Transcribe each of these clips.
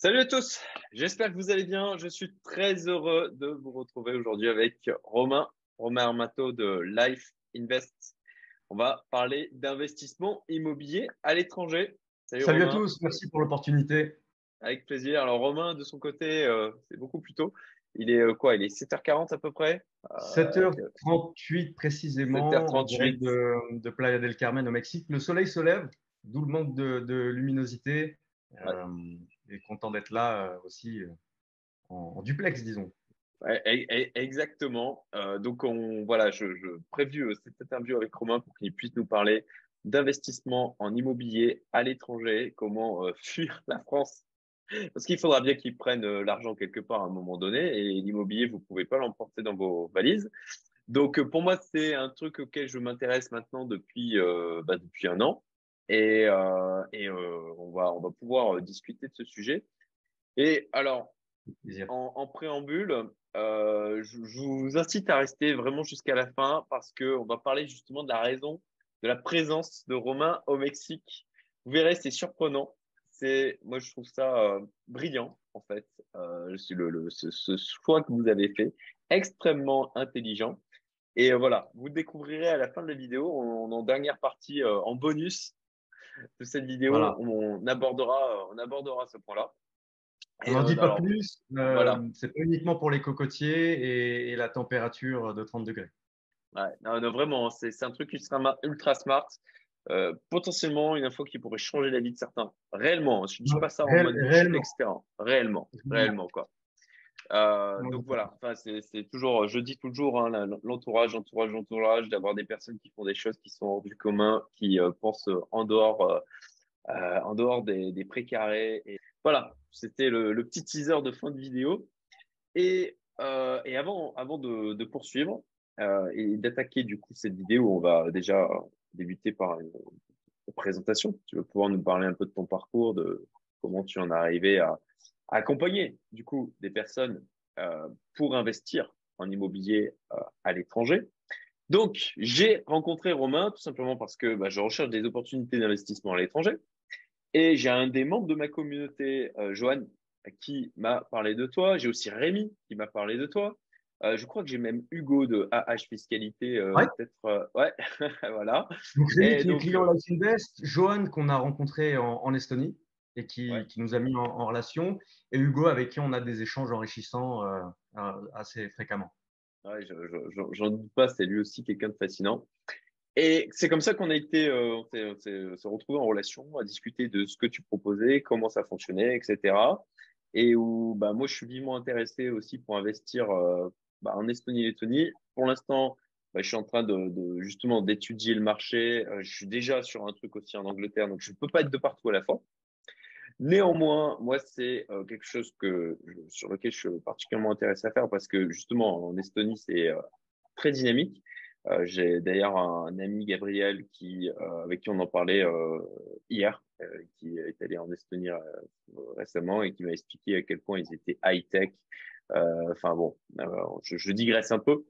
Salut à tous, j'espère que vous allez bien. Je suis très heureux de vous retrouver aujourd'hui avec Romain, Romain Armato de Life Invest. On va parler d'investissement immobilier à l'étranger. Salut, à tous, merci pour l'opportunité. Avec plaisir. Alors Romain, de son côté, euh, c'est beaucoup plus tôt. Il est euh, quoi Il est 7h40 à peu près? 7h38 précisément 7h38. De, de, Playa del Carmen au Mexique. Le soleil se lève, d'où le manque de, luminosité. Euh, et content d'être là euh, aussi euh, en, duplex, disons. exactement. Euh, donc, on, voilà, je, je cette interview avec Romain pour qu'il puisse nous parler d'investissement en immobilier à l'étranger, comment fuir la France. Parce qu'il faudra bien qu'ils prennent l'argent quelque part à un moment donné et l'immobilier, vous pouvez pas l'emporter dans vos valises. Donc, pour moi, c'est un truc auquel je m'intéresse maintenant depuis, bah, depuis un an et, euh, et euh, on, va, on va pouvoir euh, discuter de ce sujet. Et alors, en, en, préambule, euh, je, je, vous incite à rester vraiment jusqu'à la fin parce qu'on va parler justement de la raison de la présence de Romain au Mexique. Vous verrez, c'est surprenant. C'est, moi, je trouve ça brillant, en fait, le, le, ce, ce, choix que vous avez fait, extrêmement intelligent. Et voilà, vous découvrirez à la fin de la vidéo, en, en dernière partie, en bonus, de cette vidéo, on, abordera, on abordera ce point-là. On n'en dit pas plus. Euh, voilà. C'est pas uniquement pour les cocotiers et, la température de 30 degrés. Ouais, non, vraiment, c'est un truc ultra, ultra smart. Euh, potentiellement une info qui pourrait changer la vie de certains. Réellement, je ne dis pas ça en mode réellement. etc. Réellement, réellement quoi. Euh, donc voilà, enfin, c'est toujours, je dis toujours, hein, l'entourage, l'entourage, l'entourage, d'avoir des personnes qui font des choses qui sont hors du commun, qui euh, pensent en dehors, euh, en dehors des, des précarés. Et voilà, c'était le, le, petit teaser de fin de vidéo. Et, et avant, avant de, de poursuivre et d'attaquer du coup cette vidéo, on va déjà débuter par une, une présentation. Tu vas pouvoir nous parler un peu de ton parcours, de comment tu en es arrivé à accompagner du coup des personnes euh, pour investir en immobilier euh, à l'étranger. Donc, j'ai rencontré Romain tout simplement parce que bah, je recherche des opportunités d'investissement à l'étranger. Et j'ai un des membres de ma communauté, euh, Johan, qui m'a parlé de toi. J'ai aussi Rémi qui m'a parlé de toi. Euh, je crois que j'ai même Hugo de AH Fiscalité, euh, ouais. peut-être. Ouais, voilà. Donc, Rémi qui est client Life Invest, Johan qu'on a rencontré en, en Estonie et qui, qui, nous a mis en, en, relation, et Hugo avec qui on a des échanges enrichissants euh, assez fréquemment. Ouais, J'en doute pas, c'est lui aussi quelqu'un de fascinant. Et c'est comme ça qu'on a été, euh, on s'est en relation à discuter de ce que tu proposais, comment ça fonctionnait, etc. Et où bah, moi, je suis vivement intéressé aussi pour investir euh, bah, en Estonie-Lettonie. Pour l'instant, bah, je suis en train de, de justement d'étudier le marché. Euh, je suis déjà sur un truc aussi en Angleterre, donc je ne peux pas être de partout à la fois. Néanmoins, moi, c'est euh, quelque chose que, sur lequel je suis particulièrement intéressé à faire parce que justement, en Estonie, c'est euh, très dynamique. Euh, J'ai d'ailleurs un, ami, Gabriel, qui, euh, avec qui on en parlait euh, hier, qui est allé en Estonie récemment et qui m'a expliqué à quel point ils étaient high-tech. Enfin bon, je, je, digresse un peu.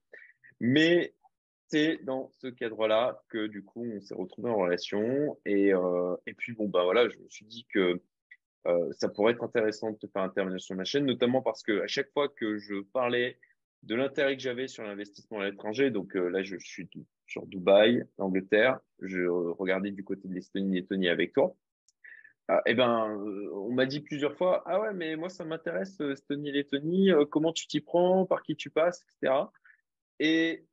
Mais c'est dans ce cadre-là que du coup, on s'est retrouvé en relation. Et, et puis, bon, bah voilà, je me suis dit que euh, ça pourrait être intéressant de te faire intervenir sur ma chaîne, notamment parce que à chaque fois que je parlais de l'intérêt que j'avais sur l'investissement à l'étranger, donc euh, là je suis sur Dubaï, Angleterre, je regardais du côté de l'Estonie, Lettonie avec toi. Euh, eh ben, euh, on m'a dit plusieurs fois, ah ouais, mais moi ça m'intéresse, Estonie, Lettonie, comment tu t'y prends, par qui tu passes, etc. Et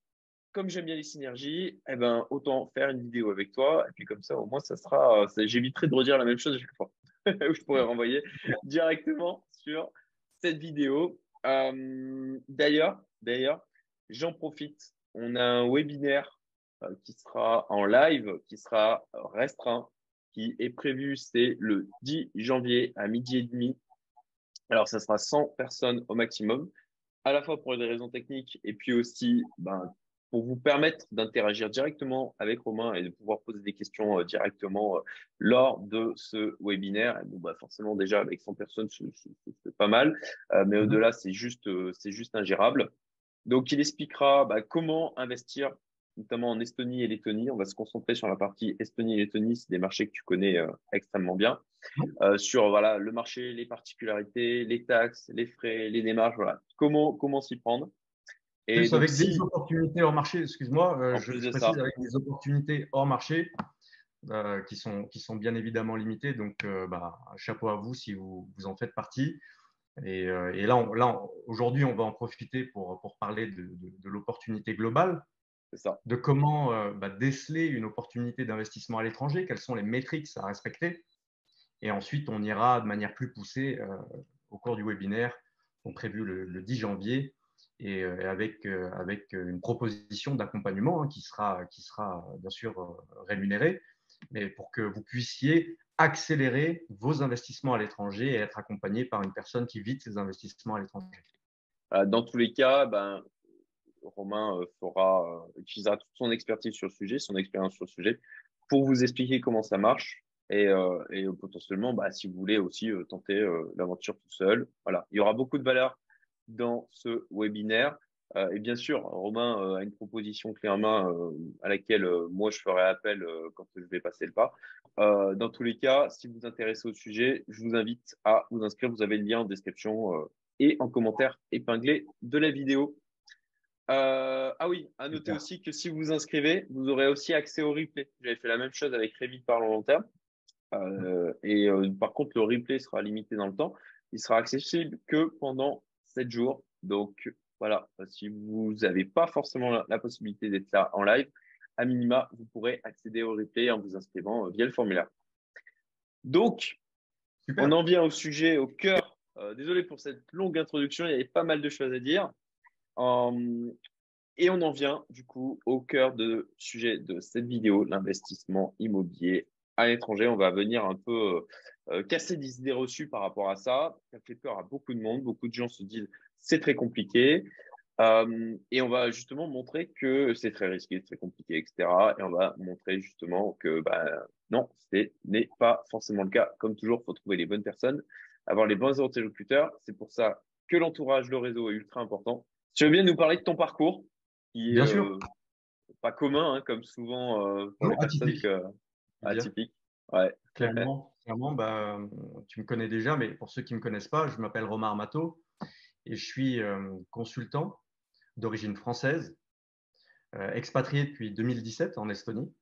comme j'aime bien les synergies, eh ben, autant faire une vidéo avec toi, et puis comme ça, au moins, ça sera, j'éviterai de redire la même chose à chaque fois. Où je pourrais renvoyer directement sur cette vidéo. Euh, d'ailleurs, d'ailleurs, j'en profite. On a un webinaire euh, qui sera en live, qui sera restreint, qui est prévu, c'est le 10 janvier à midi et demi. Alors, ça sera 100 personnes au maximum, à la fois pour des raisons techniques et puis aussi ben, pour vous permettre d'interagir directement avec Romain et de pouvoir poser des questions euh, directement euh, lors de ce webinaire. bon, bah, forcément, déjà, avec 100 personnes, c'est pas mal. Euh, mais mhm. au-delà, c'est juste, c'est juste ingérable. Donc, il expliquera bah, comment investir notamment en Estonie et Lettonie. On va se concentrer sur la partie Estonie et Lettonie, c'est des marchés que tu connais euh, extrêmement bien. Euh, sur voilà, le marché, les particularités, les taxes, les frais, les démarches, voilà. comment, comment s'y prendre? Et avec des opportunités hors marché, excuse-moi, euh, je précise avec des opportunités hors marché qui, sont, qui sont bien évidemment limitées. Donc, bah, chapeau à vous si vous, vous en faites partie. Et, et là, là aujourd'hui, on va en profiter pour, pour parler de, de, de l'opportunité globale de comment euh, bah, déceler une opportunité d'investissement à l'étranger, quelles sont les métriques à respecter. Et ensuite, on ira de manière plus poussée euh, au cours du webinaire, on prévu le, 10 janvier, et euh, avec, avec une proposition d'accompagnement hein, qui, sera, qui sera bien sûr rémunérée, mais pour que vous puissiez accélérer vos investissements à l'étranger et être accompagné par une personne qui vide ses investissements à l'étranger. Dans tous les cas, ben, Romain euh, euh, utilisera toute son expertise sur le sujet, son expérience sur le sujet, pour vous expliquer comment ça marche. Et, euh, potentiellement, bah, si vous voulez aussi tenter l'aventure tout seul, voilà. Il y aura beaucoup de valeur dans ce webinaire. et bien sûr, Romain a une proposition clé en main à laquelle moi je ferai appel quand je vais passer le pas. dans tous les cas, si vous vous intéressez au sujet, je vous invite à vous inscrire. Vous avez le lien en description et en commentaire épinglé de la vidéo. Euh, ah oui, à noter aussi que si vous vous inscrivez, vous aurez aussi accès au replay. J'avais fait la même chose avec Revit par long terme. Euh, et euh, par contre, le replay sera limité dans le temps. Il sera accessible que pendant 7 jours. Donc voilà, si vous n'avez pas forcément la, possibilité d'être là en live, à minima, vous pourrez accéder au replay en vous inscrivant via le formulaire. Donc, on en vient au sujet, au cœur. désolé pour cette longue introduction, il y avait pas mal de choses à dire. Euh, et on en vient du coup au cœur de sujet de cette vidéo, l'investissement immobilier à l'étranger. On va venir un peu euh, casser des idées reçues par rapport à ça. Ça fait peur à beaucoup de monde. Beaucoup de gens se disent c'est très compliqué. Euh, et on va justement montrer que c'est très risqué, très compliqué, etc. Et on va montrer justement que bah, non, ce n'est pas forcément le cas. Comme toujours, il faut trouver les bonnes personnes, avoir les bons interlocuteurs. C'est pour ça que l'entourage, le réseau est ultra important. Tu veux bien nous parler de ton parcours qui Bien sûr. Euh, pas commun, hein, comme souvent euh, pour les personnes atypiques. Ouais. Clairement, clairement bah, tu me connais déjà, mais pour ceux qui ne me connaissent pas, je m'appelle Romain Armato et je suis euh, consultant d'origine française, expatrié depuis 2017 en Estonie.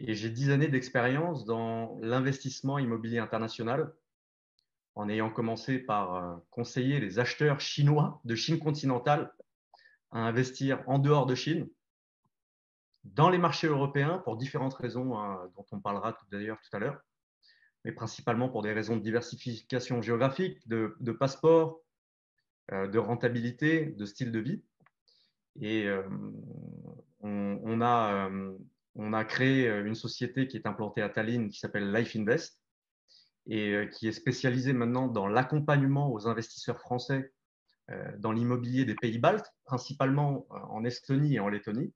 Et j'ai dix années d'expérience dans l'investissement immobilier international en ayant commencé par euh, conseiller les acheteurs chinois de Chine continentale à investir en dehors de Chine dans les marchés européens pour différentes raisons hein, dont on parlera d'ailleurs tout à l'heure, mais principalement pour des raisons de diversification géographique, de, passeport, euh, de rentabilité, de style de vie. Et euh, on, a, on a créé une société qui est implantée à Tallinn qui s'appelle Life Invest, et euh, qui est spécialisé maintenant dans l'accompagnement aux investisseurs français euh, dans l'immobilier des pays baltes, principalement euh, en Estonie et en Lettonie.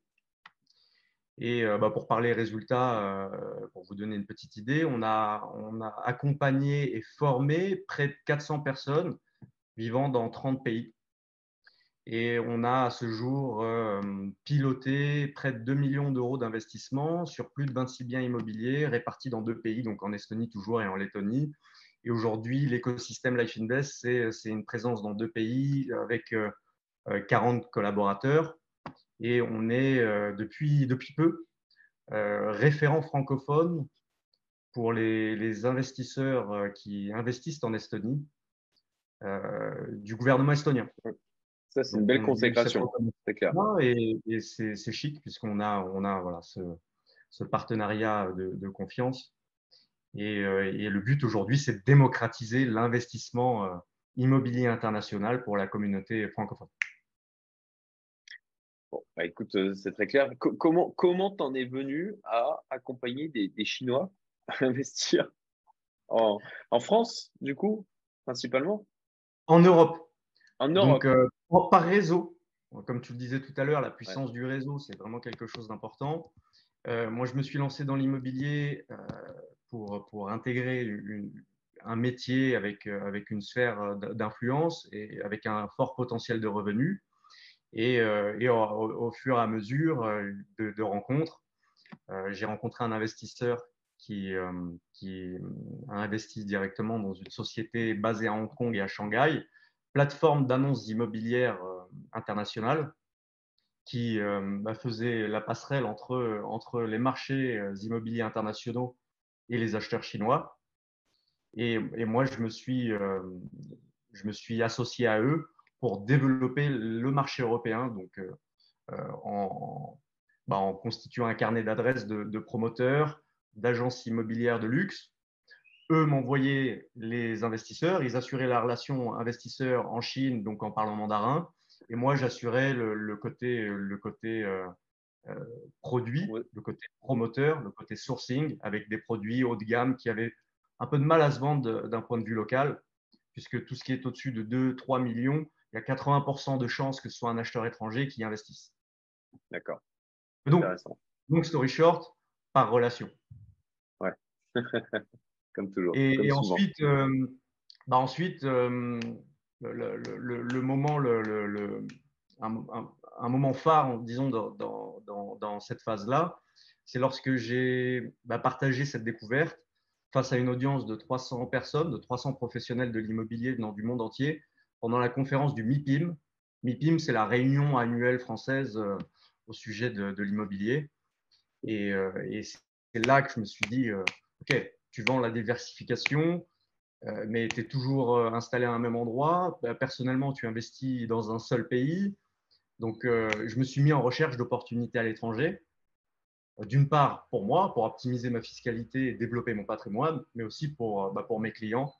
Et bah, pour parler résultats, pour vous donner une petite idée, on a, on a accompagné et formé près de 400 personnes vivant dans 30 pays. Et on a à ce jour piloté près de 2 millions d'euros d'investissement sur plus de 26 biens immobiliers répartis dans deux pays, donc en Estonie toujours et en Lettonie. Et aujourd'hui, l'écosystème Life Invest, c'est une présence dans deux pays avec 40 euh, collaborateurs. Et on est depuis, depuis peu euh, référent francophone pour les, les, investisseurs qui investissent en Estonie du gouvernement estonien. Ça, c'est une belle consécration, c'est clair. Et, c'est chic puisqu'on a, on a voilà, ce, partenariat de, confiance. Euh, et, le but aujourd'hui, c'est de démocratiser l'investissement euh, immobilier international pour la communauté francophone. Bon, bah, écoute, euh, c'est très clair. comment comment t'en es venu à accompagner des, Chinois à investir en, en, France, du coup, principalement? En Europe. En Europe par réseau. Comme tu le disais tout à l'heure, la puissance du réseau, c'est vraiment quelque chose d'important. Euh, moi, je me suis lancé dans l'immobilier euh, pour, pour intégrer un métier avec, euh, avec une sphère d'influence et avec un fort potentiel de revenus. Et, au, fur et à mesure de, rencontres, j'ai rencontré un investisseur qui, qui, a investi directement dans une société basée à Hong Kong et à Shanghai, plateforme d'annonces immobilières internationales qui bah, faisait la passerelle entre, les marchés immobiliers internationaux et les acheteurs chinois. Et, moi, je me suis associé à eux pour développer le marché européen, donc en, bah, en, constituant un carnet d'adresses de, de promoteurs, d'agences immobilières de luxe. Eux m'envoyaient les investisseurs, ils assuraient la relation investisseur en Chine, donc en parlant mandarin. Et moi, j'assurais le, côté, le côté euh, euh, produit, le côté promoteur, le côté sourcing, avec des produits haut de gamme qui avaient un peu de mal à se vendre d'un point de vue local, puisque tout ce qui est au-dessus de 2-3 millions, il y a 80% de chances que ce soit un acheteur étranger qui investisse. D'accord. Donc, donc, story short, par relation. Ouais, comme toujours. Et, ensuite, euh, bah ensuite le, moment, le, un, moment phare, disons, dans, dans, dans, cette phase-là, c'est lorsque j'ai bah, partagé cette découverte face à une audience de 300 personnes, de 300 professionnels de l'immobilier venant du monde entier, pendant la conférence du MIPIM. MIPIM, c'est la réunion annuelle française euh, au sujet de, l'immobilier. Et, euh, et c'est là que je me suis dit, euh, OK, tu vends la diversification, mais tu es toujours installé à un même endroit. Bah, personnellement, tu investis dans un seul pays. Donc, je me suis mis en recherche d'opportunités à l'étranger. D'une part, pour moi, pour optimiser ma fiscalité et développer mon patrimoine, mais aussi pour, bah, pour mes clients.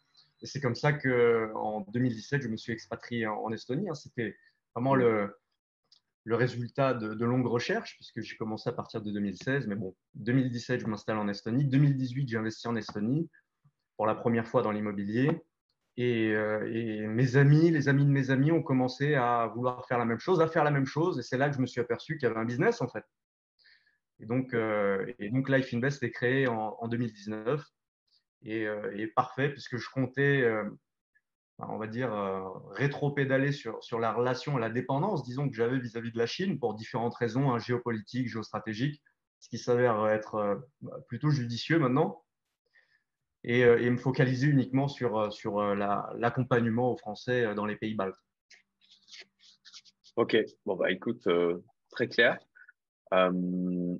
Et c'est comme ça qu'en 2017, je me suis expatrié en, Estonie. Hein. C'était vraiment le, le résultat de, de, longues recherches, puisque j'ai commencé à partir de 2016. Mais bon, 2017, je m'installe en Estonie. 2018, j'ai investi en Estonie pour la première fois dans l'immobilier. Euh, et, mes amis, les amis de mes amis ont commencé à vouloir faire la même chose, à faire la même chose. Et c'est là que je me suis aperçu qu'il y avait un business en fait. Et donc, euh, et donc Life Invest est créé en, 2019 euh, et, parfait puisque je comptais, on va dire, rétro-pédaler sur, sur la relation, la dépendance, disons, que j'avais vis-à-vis de la Chine pour différentes raisons hein, géopolitiques, géostratégiques, ce qui s'avère être plutôt judicieux maintenant. Euh, et, me focaliser uniquement sur, euh, sur euh, l'accompagnement aux Français dans les pays baltes. Ok, bon, bah écoute, très clair. alors,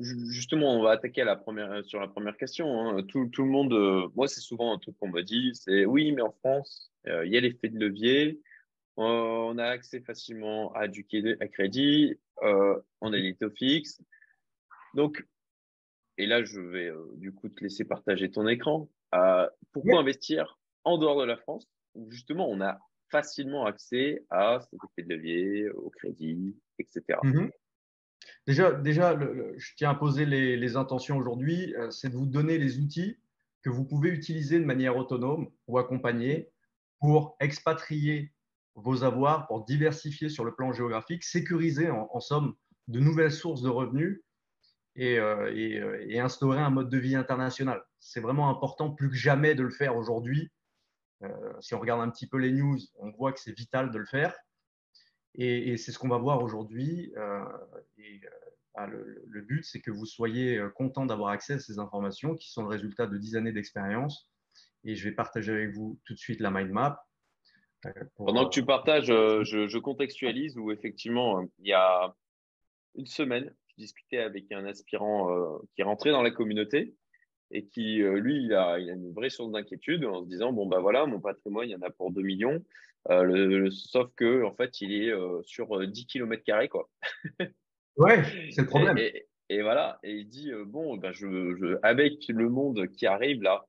justement, on va attaquer la première, sur la première question. Hein. Tout, tout, le monde, moi, c'est souvent un truc qu'on me dit c'est oui, mais en France, il y a l'effet de levier. on a accès facilement à du à crédit, on a les taux fixes. Donc, et là, je vais euh, du coup te laisser partager ton écran. Euh, pourquoi investir en dehors de la France où justement on a facilement accès à cet effet de levier, au crédit, etc. Déjà, déjà je tiens à poser les, intentions aujourd'hui, euh, c'est de vous donner les outils que vous pouvez utiliser de manière autonome ou accompagnée pour expatrier vos avoirs, pour diversifier sur le plan géographique, sécuriser en somme de nouvelles sources de revenus euh, euh, et, instaurer un mode de vie international. C'est vraiment important plus que jamais de le faire aujourd'hui. Si on regarde un petit peu les news, on voit que c'est vital de le faire. Et, c'est ce qu'on va voir aujourd'hui. Bah, le, but, c'est que vous soyez content d'avoir accès à ces informations qui sont le résultat de 10 années d'expérience. Et je vais partager avec vous tout de suite la mind map. Pendant que tu partages, je, je contextualise où effectivement, il y a une semaine, discutais avec un aspirant euh, qui est rentré dans la communauté et qui, euh, lui, il a, il a, une vraie source d'inquiétude en se disant, bon, bah voilà, mon patrimoine, il y en a pour 2 millions, euh, le, sauf que, en fait, il est sur 10 km carrés, quoi. ouais, c'est le problème. Et, voilà, et il dit, bon, bah, je, je, avec le monde qui arrive là,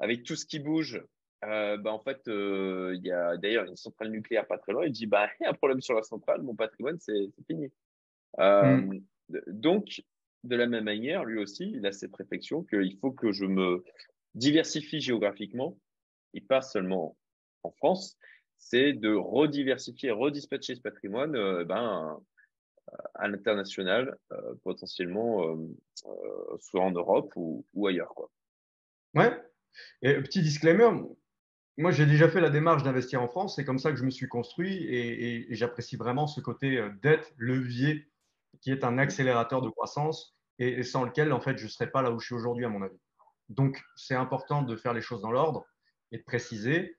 avec tout ce qui bouge, bah, en fait, il y a d'ailleurs une centrale nucléaire pas très loin. Il dit, bah, il y a un problème sur la centrale, mon patrimoine, c'est fini. Mm. Donc, de la même manière, lui aussi, il a cette réflexion qu'il faut que je me diversifie géographiquement, et pas seulement en France, c'est de rediversifier, redispatcher ce patrimoine euh, ben, à l'international, euh, potentiellement euh, soit en Europe ou, ailleurs. Quoi. Ouais. Et petit disclaimer, moi, j'ai déjà fait la démarche d'investir en France. C'est comme ça que je me suis construit et, j'apprécie vraiment ce côté euh, dette, levier, qui est un accélérateur de croissance et, sans lequel, en fait, je ne serais pas là où je suis aujourd'hui, à mon avis. Donc, c'est important de faire les choses dans l'ordre et de préciser.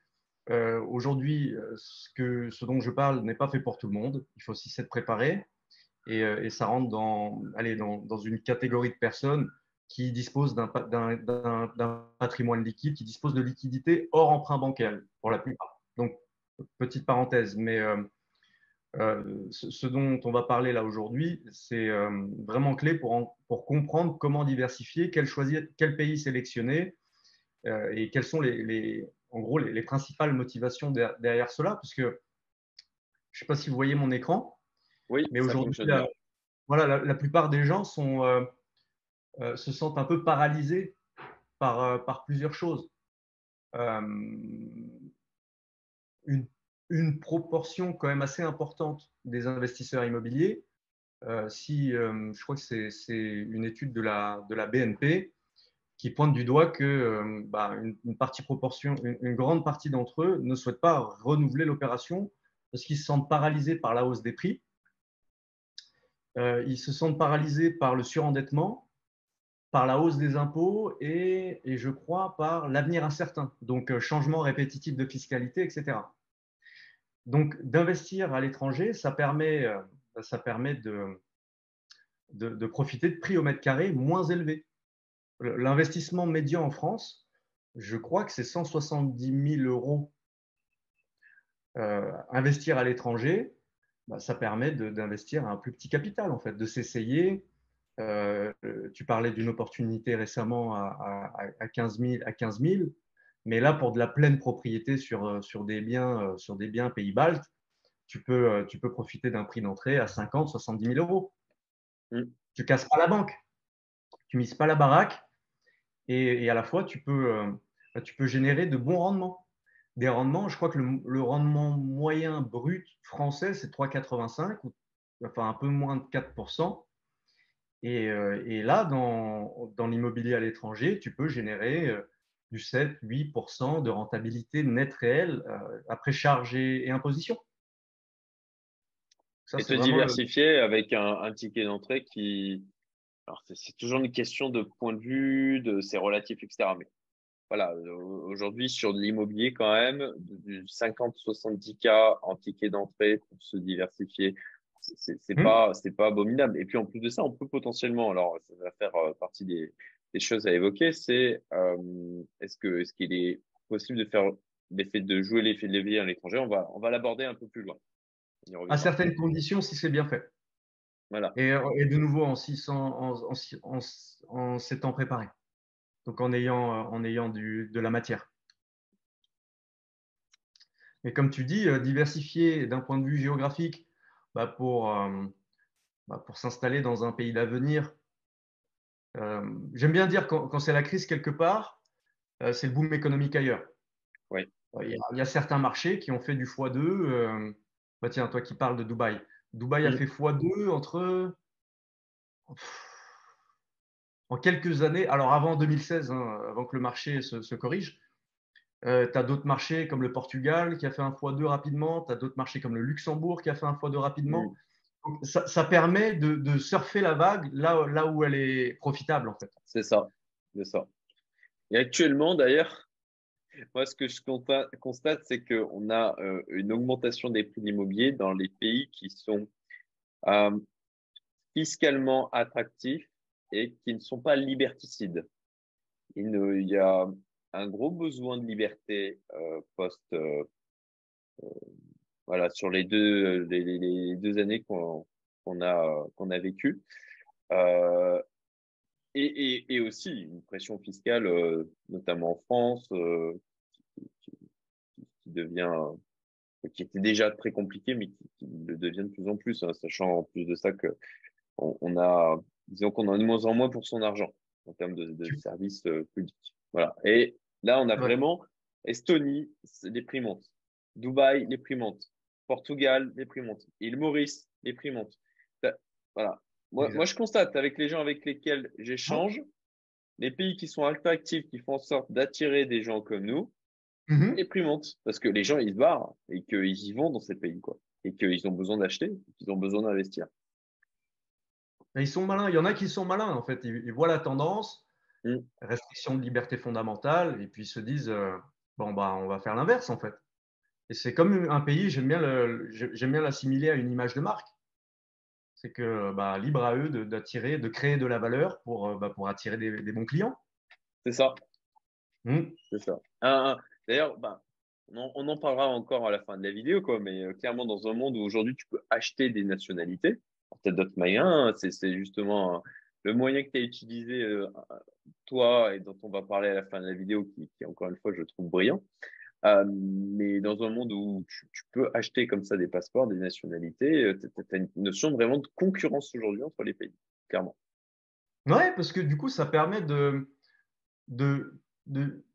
Euh, aujourd'hui, euh, ce, dont je parle n'est pas fait pour tout le monde. Il faut aussi s'être préparé et, et, ça rentre dans, allez, dans, une catégorie de personnes qui dispose d'un patrimoine liquide, qui dispose de liquidités hors emprunt bancaire pour la plupart. Donc, petite parenthèse, mais euh, euh, ce, dont on va parler là aujourd'hui, c'est euh, vraiment clé pour, comprendre comment diversifier, quel, pays sélectionner et quelles sont les en gros les, principales motivations derrière, cela, puisque je ne sais pas si vous voyez mon écran, oui, mais aujourd'hui, voilà, la, plupart des gens sont euh, se sentent un peu paralysés par, euh, par plusieurs choses. Euh, une, une, proportion quand même assez importante des investisseurs immobiliers, si je crois que c'est une étude de la, de la BNP qui pointe du doigt que bah, une, grande partie d'entre eux ne souhaitent pas renouveler l'opération parce qu'ils se sentent paralysés par la hausse des prix. ils se sentent paralysés par le surendettement par la hausse des impôts et, je crois par l'avenir incertain, donc euh, changement répétitif de fiscalité, etc. Donc d'investir à l'étranger, ça permet, euh, ça permet de, de, profiter de prix au mètre carré moins élevés. L'investissement médian en France, je crois que c'est 170 000 euros. Euh, investir à l'étranger, bah, ça permet d'investir un plus petit capital, en fait, de s'essayer, euh, tu parlais d'une opportunité récemment à, à, 15 000, à 15 mais là, pour de la pleine propriété sur, euh, sur, des, biens, sur des biens pays baltes, tu peux, tu peux profiter d'un prix d'entrée à 50, 70 000 euros. Mm. Tu ne casses pas la banque, tu ne mises pas la baraque, et, à la fois, tu peux, tu peux générer de bons rendements. Des rendements, je crois que le, le rendement moyen brut français, c'est 3,85, enfin un peu moins de 4%. Euh, et, là, dans, l'immobilier à l'étranger, tu peux générer euh, du 7-8% de rentabilité nette réelle euh, après charge et, imposition. Ça, et te diversifier avec un, ticket d'entrée qui. Alors, c'est toujours une question de point de vue, de c'est relatif, etc. Mais voilà, aujourd'hui, sur de l'immobilier, quand même, du 50-70 cas en ticket d'entrée pour se diversifier c'est mmh. pas c'est pas abominable. Et puis en plus de ça, on peut potentiellement, alors ça va faire euh, partie des, des, choses à évoquer, c'est euh, est-ce que est-ce qu'il est possible de faire l'effet de jouer l'effet de levier à l'étranger? On va on va l'aborder un peu plus loin. À certaines conditions, si c'est bien fait. Voilà. Et, euh, et, de nouveau en, en, en, en s'étant préparé. Donc en ayant, en ayant du, de la matière. Mais comme tu dis, diversifier d'un point de vue géographique, bah, pour, euh, bah, pour s'installer dans un pays d'avenir. Euh, j'aime bien dire quand, quand c'est la crise quelque part, euh, c'est le boom économique ailleurs. Oui. Il y, a, certains marchés qui ont fait du x2. Bah tiens, toi qui parles de Dubaï. Dubaï a fait x2 entre. En quelques années, alors avant 2016, hein, avant que le marché se, se corrige, euh, tu as d'autres marchés comme le Portugal qui a fait un x2 rapidement. Tu as d'autres marchés comme le Luxembourg qui a fait un x2 rapidement. ça, permet de, surfer la vague là, là où elle est profitable, en fait. C'est ça. C'est ça. Et actuellement, d'ailleurs, moi, ce que je constate, c'est qu'on a euh, une augmentation des prix de l'immobilier dans les pays qui sont euh, fiscalement attractifs et qui ne sont pas liberticides. Il, y a un gros besoin de liberté euh, post voilà sur les deux années qu'on a qu'on a vécu et, et, aussi une pression fiscale notamment en France qui, devient qui était déjà très compliqué mais qui, le devient de plus en plus hein, sachant en plus de ça que on, a disons qu'on a de moins en moins pour son argent en termes de, de services publics voilà et Là, on a vraiment Estonie, les prix montent. Dubaï, les prix montent. Portugal, les prix montent. Île Maurice, les prix montent. Voilà. Moi, je constate avec les gens avec lesquels j'échange, les pays qui sont attractifs, qui font en sorte d'attirer des gens comme nous, mmh les prix montent parce que les gens ils se barrent et qu'ils y vont dans ces pays quoi et qu'ils ont besoin d'acheter, qu'ils ont besoin d'investir. Ils sont malins. Il y en a qui sont malins en fait. Ils, voient la tendance, mmh. restriction de liberté fondamentale, et puis ils se disent euh, bon bah on va faire l'inverse en fait. Et c'est comme un pays. J'aime bien l'assimiler à une image de marque. C'est que bah, libre à eux d'attirer, de, créer de la valeur pour, euh, bah, pour attirer des, bons clients. C'est ça. Mmh. C'est ça. D'ailleurs, bah, on, en parlera encore à la fin de la vidéo, quoi, mais euh, clairement, dans un monde où aujourd'hui tu peux acheter des nationalités, peut-être d'autres moyens, hein, c'est justement le moyen que tu as utilisé, euh, toi, et dont on va parler à la fin de la vidéo, qui, encore une fois, je trouve brillant. Euh, mais dans un monde où tu, peux acheter comme ça des passeports, des nationalités, tu as, une notion vraiment de concurrence aujourd'hui entre les pays, clairement. Ouais, parce que du coup, ça permet de, de, de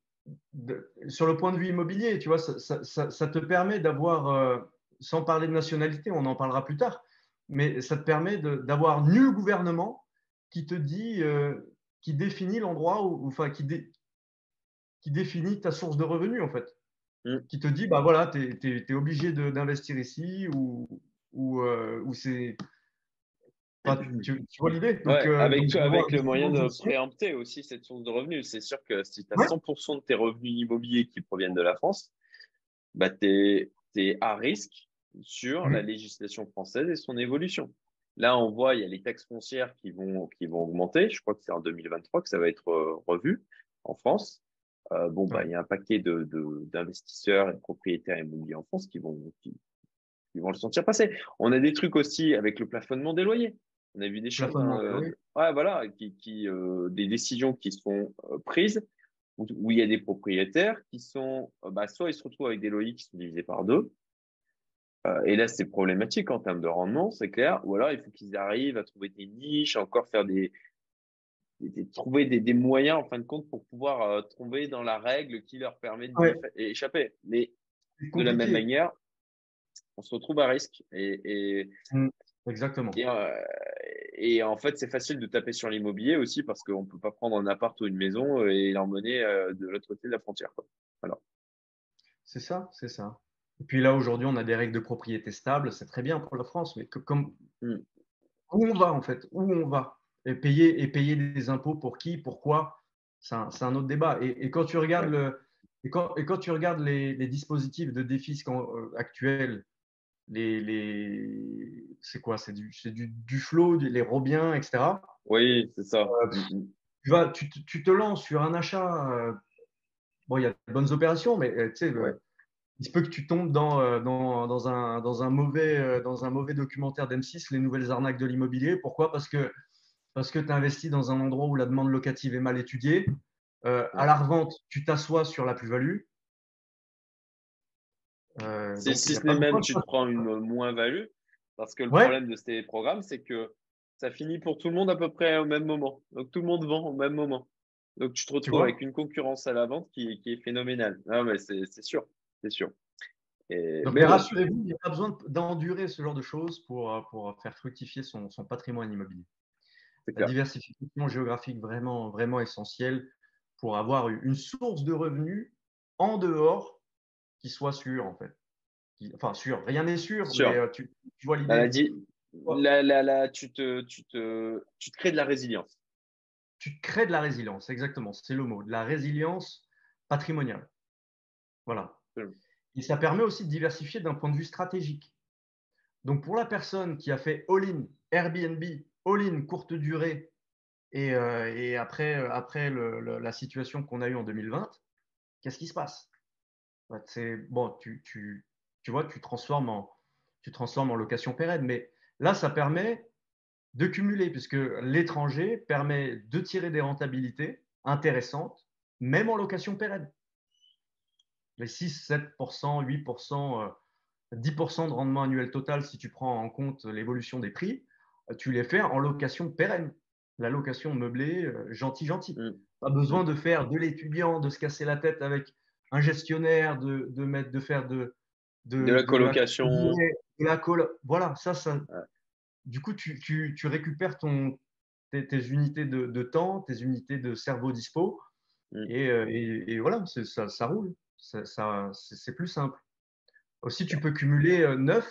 sur le point de vue immobilier, tu vois, ça, te permet d'avoir, euh, sans parler de nationalité, on en parlera plus tard, mais ça te permet d'avoir nul gouvernement qui te dit, euh, qui définit l'endroit, enfin, qui, qui définit ta source de revenus, en fait. Mm. Qui te dit, bah voilà, tu es, obligé d'investir ici, ou, ou, euh, ou c'est tu, vois l'idée? Euh, Avec, avec le moyen de préempter aussi cette source de revenus. C'est sûr que si tu as 100% de tes revenus immobiliers qui proviennent de la France, bah, tu es, à risque sur la législation française et son évolution. Là, on voit, il y a les taxes foncières qui vont, qui vont augmenter. Je crois que c'est en 2023 que ça va être euh, revu en France. Euh, bon, bah, il y a un paquet d'investisseurs de, et de propriétaires immobiliers en France qui vont, qui, qui vont le sentir passer. On a des trucs aussi avec le plafonnement des loyers. On a vu des choses, euh, ouais, voilà, qui, qui euh, des décisions qui sont euh, prises où, il y a des propriétaires qui sont, bah, soit ils se retrouvent avec des loyers qui sont divisés par deux, et là c'est problématique en termes de rendement, c'est clair, ou alors il faut qu'ils arrivent à trouver des niches, encore faire des, trouver des, des, moyens en fin de compte pour pouvoir trouver dans la règle qui leur permet d'échapper. Mais de la même manière, on se retrouve à risque. Et, mmh. Exactement. Euh, et, en fait, c'est facile de taper sur l'immobilier aussi parce qu'on ne peut pas prendre un appart ou une maison et l'emmener euh, de l'autre côté de la frontière. Voilà. C'est ça, c'est ça. Et puis là, aujourd'hui, on a des règles de propriété stable. C'est très bien pour la France, mais comme, hmm. où on va en fait? Où on va? Et payer, et payer des impôts pour qui Pourquoi C'est un, autre débat. Et, quand tu regardes, le, et quand, et quand tu regardes les, dispositifs de défi euh, actuels les, c'est quoi C'est du, du, du flow, les Robiens, etc. Oui, c'est ça. Euh, tu, vas, tu, tu, te lances sur un achat. Euh, bon, il y a de bonnes opérations, mais euh, tu sais, il se peut que tu tombes dans, dans, dans, un, dans, un, mauvais, dans un mauvais documentaire d'M6, les nouvelles arnaques de l'immobilier. Pourquoi? Parce que parce que tu investis dans un endroit où la demande locative est mal étudiée. à la revente, tu t'assois sur la plus-value. Euh, si, ce n'est même tu te prends une moins-value, parce que le problème de ces programmes, c'est que ça finit pour tout le monde à peu près au même moment. Donc tout le monde vend au même moment. Donc tu te retrouves avec une concurrence à la vente qui, qui est phénoménale. Ah, mais c'est sûr, c'est sûr. mais rassurez-vous, il n'y a pas besoin d'endurer ce genre de choses pour, pour faire fructifier son, son patrimoine immobilier. La diversification géographique vraiment, vraiment essentielle pour avoir une source de revenus en dehors qui soit sûr, en fait. enfin, sûr, rien n'est sûr, mais euh, tu, vois l'idée. Tu, te, tu, te, tu te crées de la résilience. Tu crées de la résilience, exactement, c'est le mot, de la résilience patrimoniale. Voilà. Et ça permet aussi de diversifier d'un point de vue stratégique. Donc, pour la personne qui a fait all-in, Airbnb, all-in, courte durée, et, euh, après, euh, la situation qu'on a eue en 2020, qu'est-ce qui se passe? C'est bon, tu, vois, tu transformes, en, tu transformes en location pérenne. Mais là, ça permet de cumuler, puisque l'étranger permet de tirer des rentabilités intéressantes, même en location pérenne. Les 6, 7%, 8%, 10% de rendement annuel total, si tu prends en compte l'évolution des prix, tu les fais en location pérenne. La location meublée, euh, gentil, gentil. Mmh. Pas besoin de faire de l'étudiant, de se casser la tête avec un gestionnaire, de, de, mettre, de faire de, de, la colocation. De la, voilà, ça, ça. Du coup, tu, tu, tu récupères ton, tes, unités de, de, temps, tes unités de cerveau dispo. Mm. Et, euh, et, et, voilà, ça, ça roule. c'est plus simple. Aussi, tu peux cumuler neuf,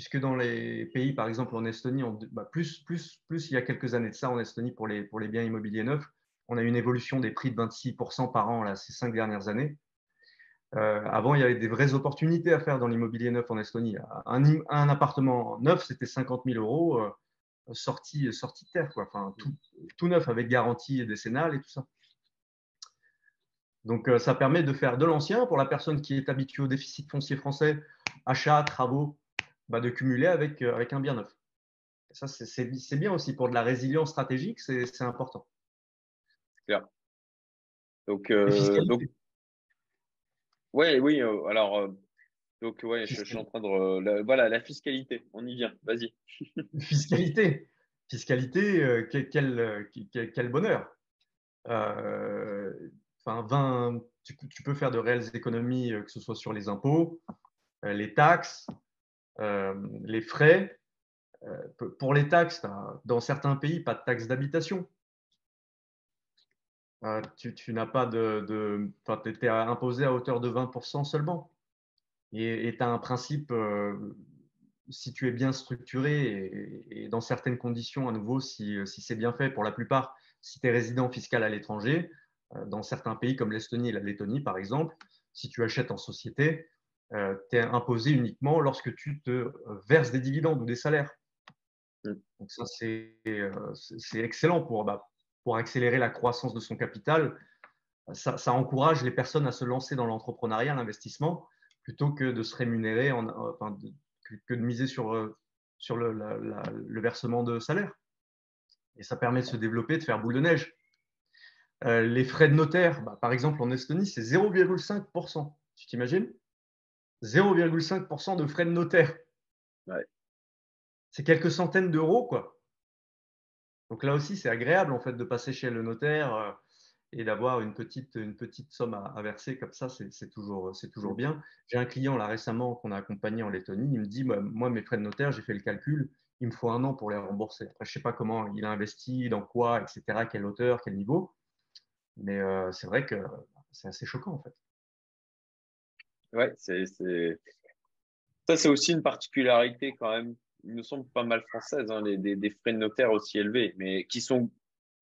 puisque dans les pays, par exemple en Estonie, bah, plus, plus, plus il y a quelques années de ça en Estonie pour les, pour les biens immobiliers neufs, on a une évolution des prix de 26% par an là, ces cinq dernières années. Euh, avant, il y avait des vraies opportunités à faire dans l'immobilier neuf en Estonie. Un, appartement neuf, c'était 50 000 euros euh, de terre, quoi. Enfin, tout, neuf avec garantie décennale et tout ça. Donc, euh, ça permet de faire de l'ancien pour la personne qui est habituée au déficit foncier français, achat, travaux, bah, de cumuler avec, avec un bien neuf. ça, c'est bien aussi pour de la résilience stratégique, c'est important. C'est clair. Donc, donc, oui, oui. Euh, alors, euh, donc, ouais, je, suis en train de. voilà, la fiscalité, on y vient, vas-y. fiscalité. Fiscalité, euh, quel, quel, bonheur. Enfin, 20, tu, tu, peux faire de réelles économies, que ce soit sur les impôts, les taxes, les frais. pour les taxes, dans certains pays, pas de taxes d'habitation. Euh, tu, n'as pas de. de tu es imposé à hauteur de 20% seulement. Et tu as un principe, euh, si tu es bien structuré et, dans certaines conditions, à nouveau, si, si c'est bien fait pour la plupart, si tu es résident fiscal à l'étranger, euh, dans certains pays comme l'Estonie et la Lettonie, par exemple, si tu achètes en société, tu es imposé uniquement lorsque tu te verses des dividendes ou des salaires. Mmh. Donc ça, c'est excellent pour, bah, pour accélérer la croissance de son capital, ça, encourage les personnes à se lancer dans l'entrepreneuriat, l'investissement, plutôt que de se rémunérer, en, enfin, que, de miser sur, euh, sur le, le, versement de salaire. Et ça permet de se développer, de faire boule de neige. Euh, les frais de notaire, bah, par exemple en Estonie, c'est 0,5%. Tu t'imagines? 0,5% de frais de notaire. C'est quelques centaines d'euros, quoi. Donc là aussi, c'est agréable en fait de passer chez le notaire euh, et d'avoir une petite, une petite somme à, verser comme ça, c'est toujours, toujours bien. J'ai un client là récemment qu'on a accompagné en Lettonie, il me dit, moi mes frais de notaire, j'ai fait le calcul, il me faut un an pour les rembourser. Après, je ne sais pas comment il a investi, dans quoi, etc., quelle hauteur, quel niveau, mais euh, c'est vrai que c'est assez choquant en fait. Ouais, c'est ça, c'est aussi une particularité quand même il me semble, pas mal françaises, hein, des, frais de notaire aussi élevés, mais qui sont,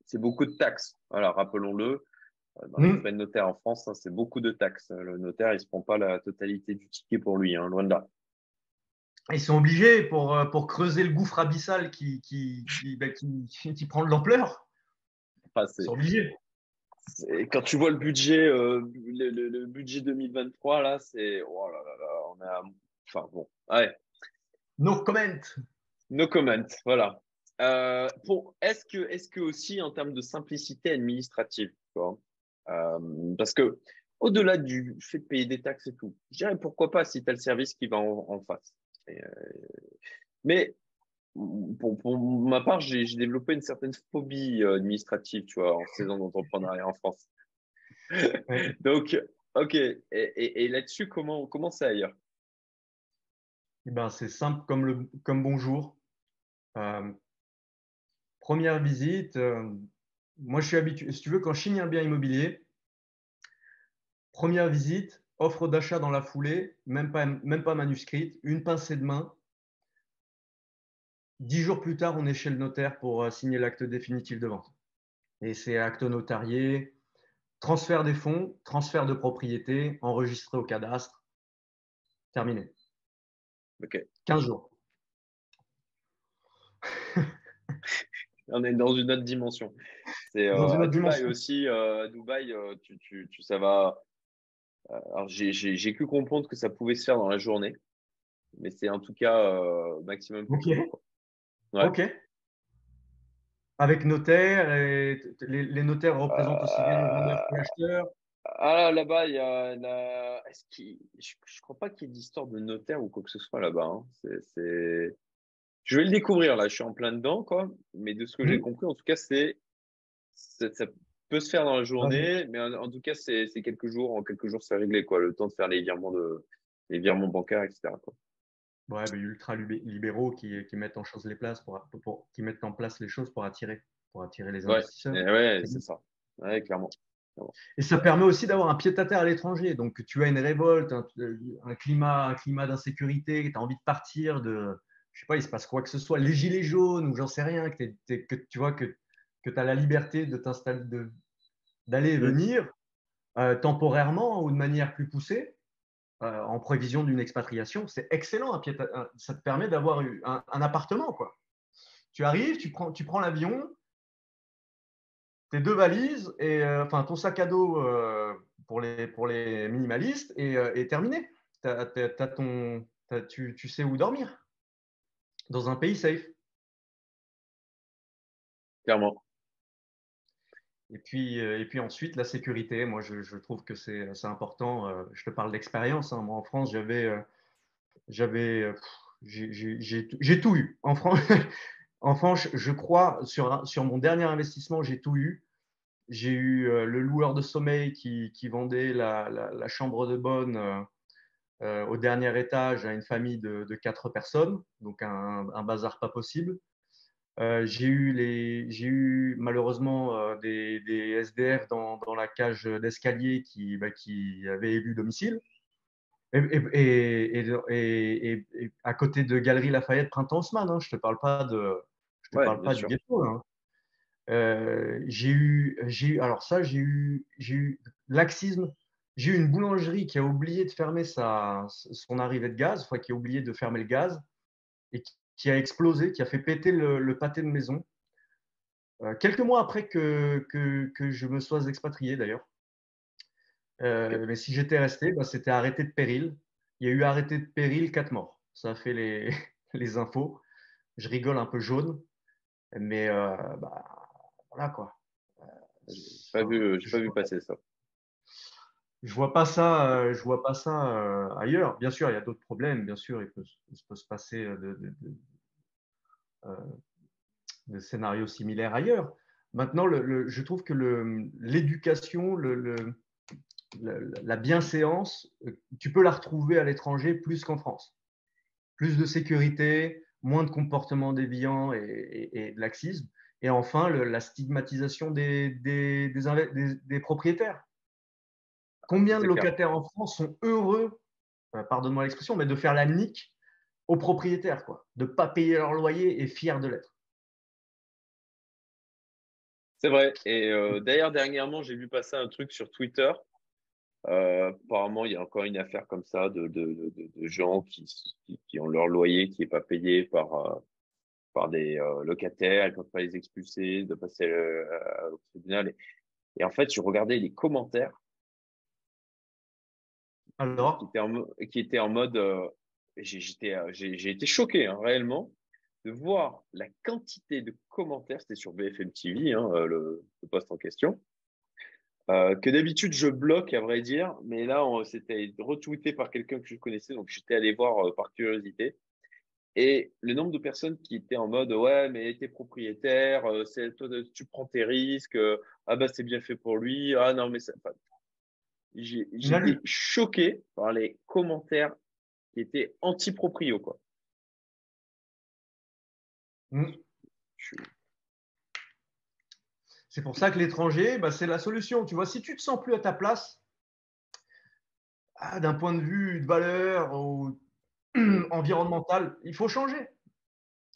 c'est beaucoup de taxes. Voilà, rappelons-le. Euh, dans les mmh. frais de notaire en France, hein, c'est beaucoup de taxes. Le notaire, il ne se prend pas la totalité du ticket pour lui, hein, loin de là. Ils sont obligés pour, euh, pour creuser le gouffre abyssal qui, qui, qui, bah, qui, prend de l'ampleur. Ils sont obligés. Quand tu vois le budget, euh, le, budget 2023, là, c'est. Oh là là là, on a. Enfin bon, ouais, No comment. No comment, voilà. Euh, est-ce que, est que aussi en termes de simplicité administrative, euh, parce que au-delà du fait de payer des taxes et tout, je dirais pourquoi pas si tu as le service qui va en, face. Mais pour, ma part, j'ai développé une certaine phobie administrative, tu vois, en saison d'entrepreneuriat en France. Donc, ok. Et, et là-dessus, comment, comment c'est ailleurs? Eh ben, c'est simple comme, le, comme bonjour. Euh, première visite, euh, moi je suis habitué, si tu veux, quand je signe un bien immobilier, première visite, offre d'achat dans la foulée, même pas, même pas manuscrite, une pincée de main. Dix jours plus tard, on est chez le notaire pour euh, signer l'acte définitif de vente. Et c'est acte notarié, transfert des fonds, transfert de propriété, enregistré au cadastre, terminé. Ok. 15 jours. On est dans une autre dimension. C'est dans euh, Dubaï aussi. Euh, Dubaï, euh, tu, tu, tu, ça va. alors j'ai cru comprendre que ça pouvait se faire dans la journée, mais c'est en tout cas maximum. Ok. Ok. Avec notaire et les, notaires représentent aussi bien le vendeur que l'acheteur. Ah, là-bas, il y a. Est-ce Je ne crois pas qu'il y ait d'histoire de notaire ou quoi que ce soit là-bas. Hein. C'est... Je vais le découvrir là, je suis en plein dedans, quoi. Mais de ce que j'ai mmh. compris, en tout cas, c'est. Ça peut se faire dans la journée, mais en, tout cas, c'est quelques jours. En quelques jours, c'est réglé, quoi. Le temps de faire les virements, de... les virements bancaires, etc. Quoi. Ouais, mais ultra libéraux qui, qui, mettent en chose les places pour, qui mettent en place les choses pour attirer, pour attirer les investisseurs. Ouais, ouais c'est ça. Ouais, clairement. Et ça permet aussi d'avoir un pied-à-terre à, l'étranger. Donc, tu as une révolte, un, climat, un climat d'insécurité, tu as envie de partir, de, je sais pas, il se passe quoi que ce soit, les gilets jaunes ou j'en sais rien, que, que tu vois que, que tu as la liberté de t'installer, d'aller et venir euh, temporairement ou de manière plus poussée. Euh, en prévision d'une expatriation, c'est excellent. ça te permet d'avoir un, appartement. Quoi. Tu arrives, tu prends, l'avion, tes deux valises, et, euh, enfin ton sac à dos pour, les, pour les minimalistes, et, terminé. ton, tu, tu sais où dormir dans un pays safe. Clairement. Et puis, euh, et puis ensuite, la sécurité. Moi, je, trouve que c'est important. Euh, je te parle d'expérience. Hein. Moi, en France, j'avais, euh, j'avais, j'ai tout eu. En France, en France, je crois, sur, sur mon dernier investissement, j'ai tout eu. J'ai eu le loueur de sommeil qui, qui vendait la, chambre de bonne au dernier étage à une famille de, quatre personnes, donc un bazar pas possible. Euh, j'ai eu, les, j'ai eu malheureusement euh, des, des, SDF dans, dans la cage d'escalier qui, bah, qui avaient élu domicile. Et, et, et, et, à côté de Galerie Lafayette, Printemps Haussmann, hein, je ne te parle pas, de, je te parle pas du ghetto. Hein. Euh, j'ai eu, j'ai eu, alors ça, j'ai eu, j'ai eu laxisme. J'ai eu une boulangerie qui a oublié de fermer sa, son arrivée de gaz, enfin, qui a oublié de fermer le gaz et qui, a explosé, qui a fait péter le, pâté de maison. Euh, quelques mois après que, que, je me sois expatrié d'ailleurs. Euh, mais si j'étais resté, bah, c'était arrêté de péril. Il y a eu arrêté de péril, quatre morts. Ça a fait les, les infos. Je rigole un peu jaune, mais euh, bah, voilà quoi. J'ai pas vu, pas vu passer ça je vois pas ça, je vois pas ça ailleurs. Bien sûr, il y a d'autres problèmes. Bien sûr, il peut, se passer de, scénarios similaires ailleurs. Maintenant, je trouve que l'éducation, la bienséance, tu peux la retrouver à l'étranger plus qu'en France. Plus de sécurité, moins de comportements déviants et, de laxisme. Et enfin, la stigmatisation des, des propriétaires Combien de locataires en France sont heureux, euh, pardonne-moi l'expression, mais de faire la nique aux propriétaires, quoi, de ne pas payer leur loyer et fiers de l'être. C'est vrai. Et euh, d'ailleurs, dernièrement, j'ai vu passer un truc sur Twitter. Euh, apparemment, il y a encore une affaire comme ça de, gens qui, ont leur loyer qui n'est pas payé par, par des locataires, ils ne peuvent pas les expulser, de passer au tribunal. et, en fait, je regardais les commentaires alors? Qui en, qui était en mode. Euh, euh, j'ai été choqué hein, réellement de voir la quantité de commentaires, c'était sur BFM TV, hein, euh, le, poste en question, que d'habitude je bloque à vrai dire, mais là c'était retweeté par quelqu'un que je connaissais, donc j'étais allé voir par curiosité. Et le nombre de personnes qui étaient en mode ouais mais t'es propriétaire, toi tu prends tes risques, ah bah c'est bien fait pour lui, ah non mais ça, j'ai été choqué par les commentaires qui étaient anti-proprio. Quoi. Hmm. C'est pour ça que l'étranger, bah, c'est la solution. Tu vois, si tu ne te sens plus à ta place, ah, d'un point de vue de valeur ou environnemental, il faut changer.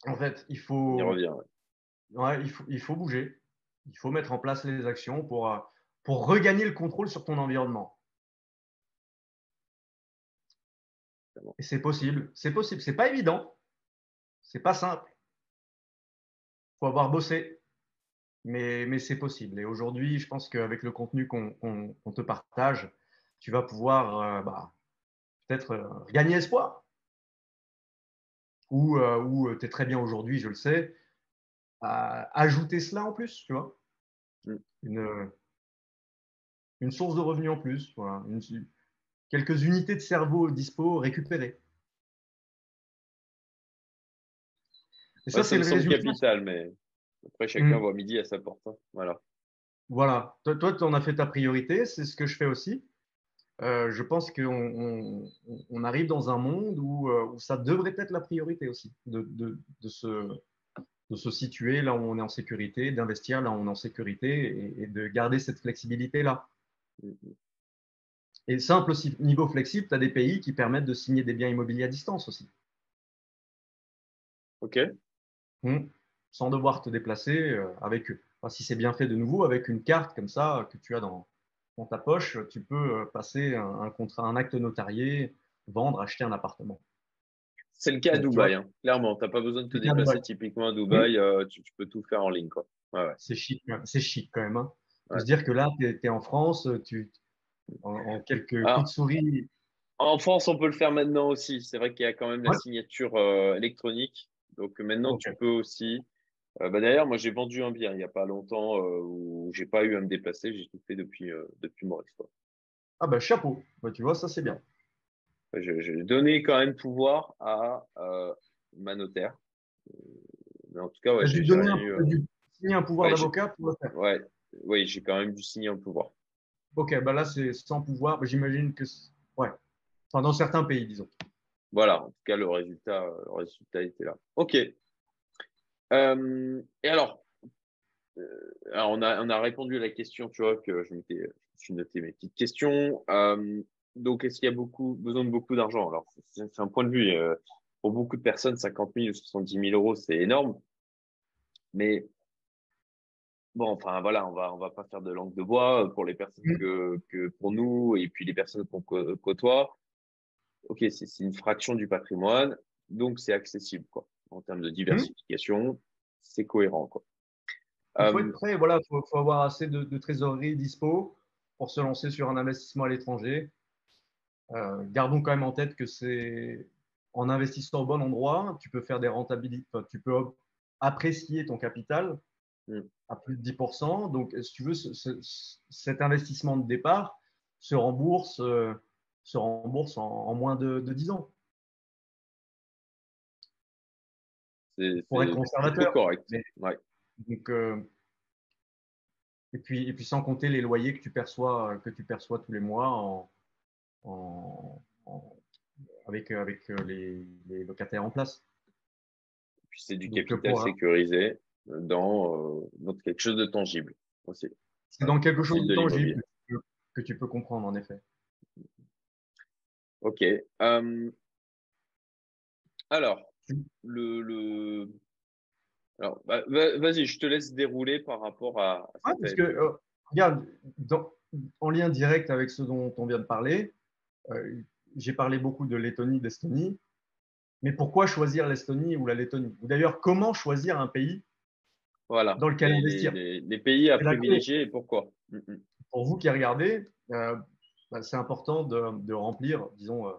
En fait, il faut, il faut, il faut bouger. Il faut mettre en place les actions pour, euh, pour regagner le contrôle sur ton environnement. C'est possible, c'est possible. C'est pas évident, c'est pas simple. Il faut avoir bossé, mais, mais c'est possible. Et aujourd'hui, je pense qu'avec le contenu qu'on te partage, tu vas pouvoir euh, bah, peut-être euh, gagner espoir. Ou, euh, tu es très bien aujourd'hui, je le sais, ajouter cela en plus, tu vois. Mm. Une, une source de revenus en plus, voilà, quelques unités de cerveau dispo récupérées. Et ça, c'est le résultat. capital, mais après, chacun mm. voit midi à sa porte. Hein. Voilà. Voilà. Toi, tu en as fait ta priorité, c'est ce que je fais aussi. Euh, je pense qu'on on, arrive dans un monde euh, où, ça devrait être la priorité aussi, de, de, de, se, de, se, situer là où on est en sécurité, d'investir là où on est en sécurité et, et de garder cette flexibilité-là. Et simple aussi, niveau flexible, tu as des pays qui permettent de signer des biens immobiliers à distance aussi. OK. Mmh. Sans devoir te déplacer euh, avec, si c'est bien fait de nouveau, avec une carte comme ça que tu as dans, ta poche, tu peux euh, passer un, contrat, un acte notarié, vendre, acheter un appartement. C'est le cas à Dubaï, hein. clairement. Tu n'as pas besoin de te déplacer typiquement à Dubaï, euh, tu, peux tout faire en ligne. C'est chic, c'est chic quand même. Hein. se dire que là, tu es, en France, tu, en, quelques coups de souris. En France, on peut le faire maintenant aussi. C'est vrai qu'il y a quand même la signature électronique. Donc maintenant, tu peux aussi. Euh, bah, D'ailleurs, moi, j'ai vendu un bien il n'y a pas longtemps euh, où j'ai pas eu à me déplacer. J'ai tout fait depuis, euh, depuis Maurice. Ah, bah chapeau. Bah, tu vois, ça, c'est bien. J'ai donné quand même pouvoir à ma notaire. Mais en tout cas, ouais, j'ai donné un, dû signer un pouvoir d'avocat pour le faire. Ouais, oui, j'ai quand même dû signer un pouvoir. Ok, bah là, c'est sans pouvoir. Bah, j'imagine que. Ouais. Enfin, dans certains pays, disons. Voilà, en tout cas, le résultat, le résultat était là. OK. Euh, et alors, euh, on, a, on a répondu à la question, tu vois, que je je suis noté mes petites questions. Euh, donc, est-ce qu'il y a beaucoup, besoin de beaucoup d'argent? Alors, c'est un point de vue. pour beaucoup de personnes, 50 000 ou 70 000 euros, c'est énorme. Mais bon, enfin voilà, on va on va pas faire de langue de bois pour les personnes mmh. que, que pour nous et puis les personnes qu'on côtoie ok, c'est une fraction du patrimoine, donc c'est accessible quoi. En termes de diversification, c'est cohérent quoi. Il faut être euh, prêt, voilà, faut, faut avoir assez de, trésorerie dispo pour se lancer sur un investissement à l'étranger. Euh, gardons quand même en tête que c'est en investissant au bon endroit, tu peux faire des rentabilités, tu peux apprécier ton capital mm. À plus de 10%. Donc, si tu veux, cet investissement de départ se rembourse euh, se rembourse en, moins de, de, 10 ans. Pour être conservateur. correct. donc, euh, et, puis, et puis sans compter les loyers que tu perçois, que tu perçois tous les mois en, en, avec, avec les, les, locataires en place. Et puis c'est du capital sécurisé dans, euh, dans, quelque chose de tangible aussi. C'est dans quelque chose de tangible que tu peux comprendre en effet. Ok. Euh, alors, le, le... Alors, bah, vas-y, je te laisse dérouler par rapport à. parce que, euh, regarde, en lien direct avec ce dont on vient de parler, euh, j'ai parlé beaucoup de Lettonie, d'Estonie. Mais pourquoi choisir l'Estonie ou la Lettonie? Ou d'ailleurs, comment choisir un pays voilà. dans lequel investir les, pays à privilégier et pourquoi? Mm, mm. Pour vous qui regardez, bah, c'est important de, remplir, disons, euh,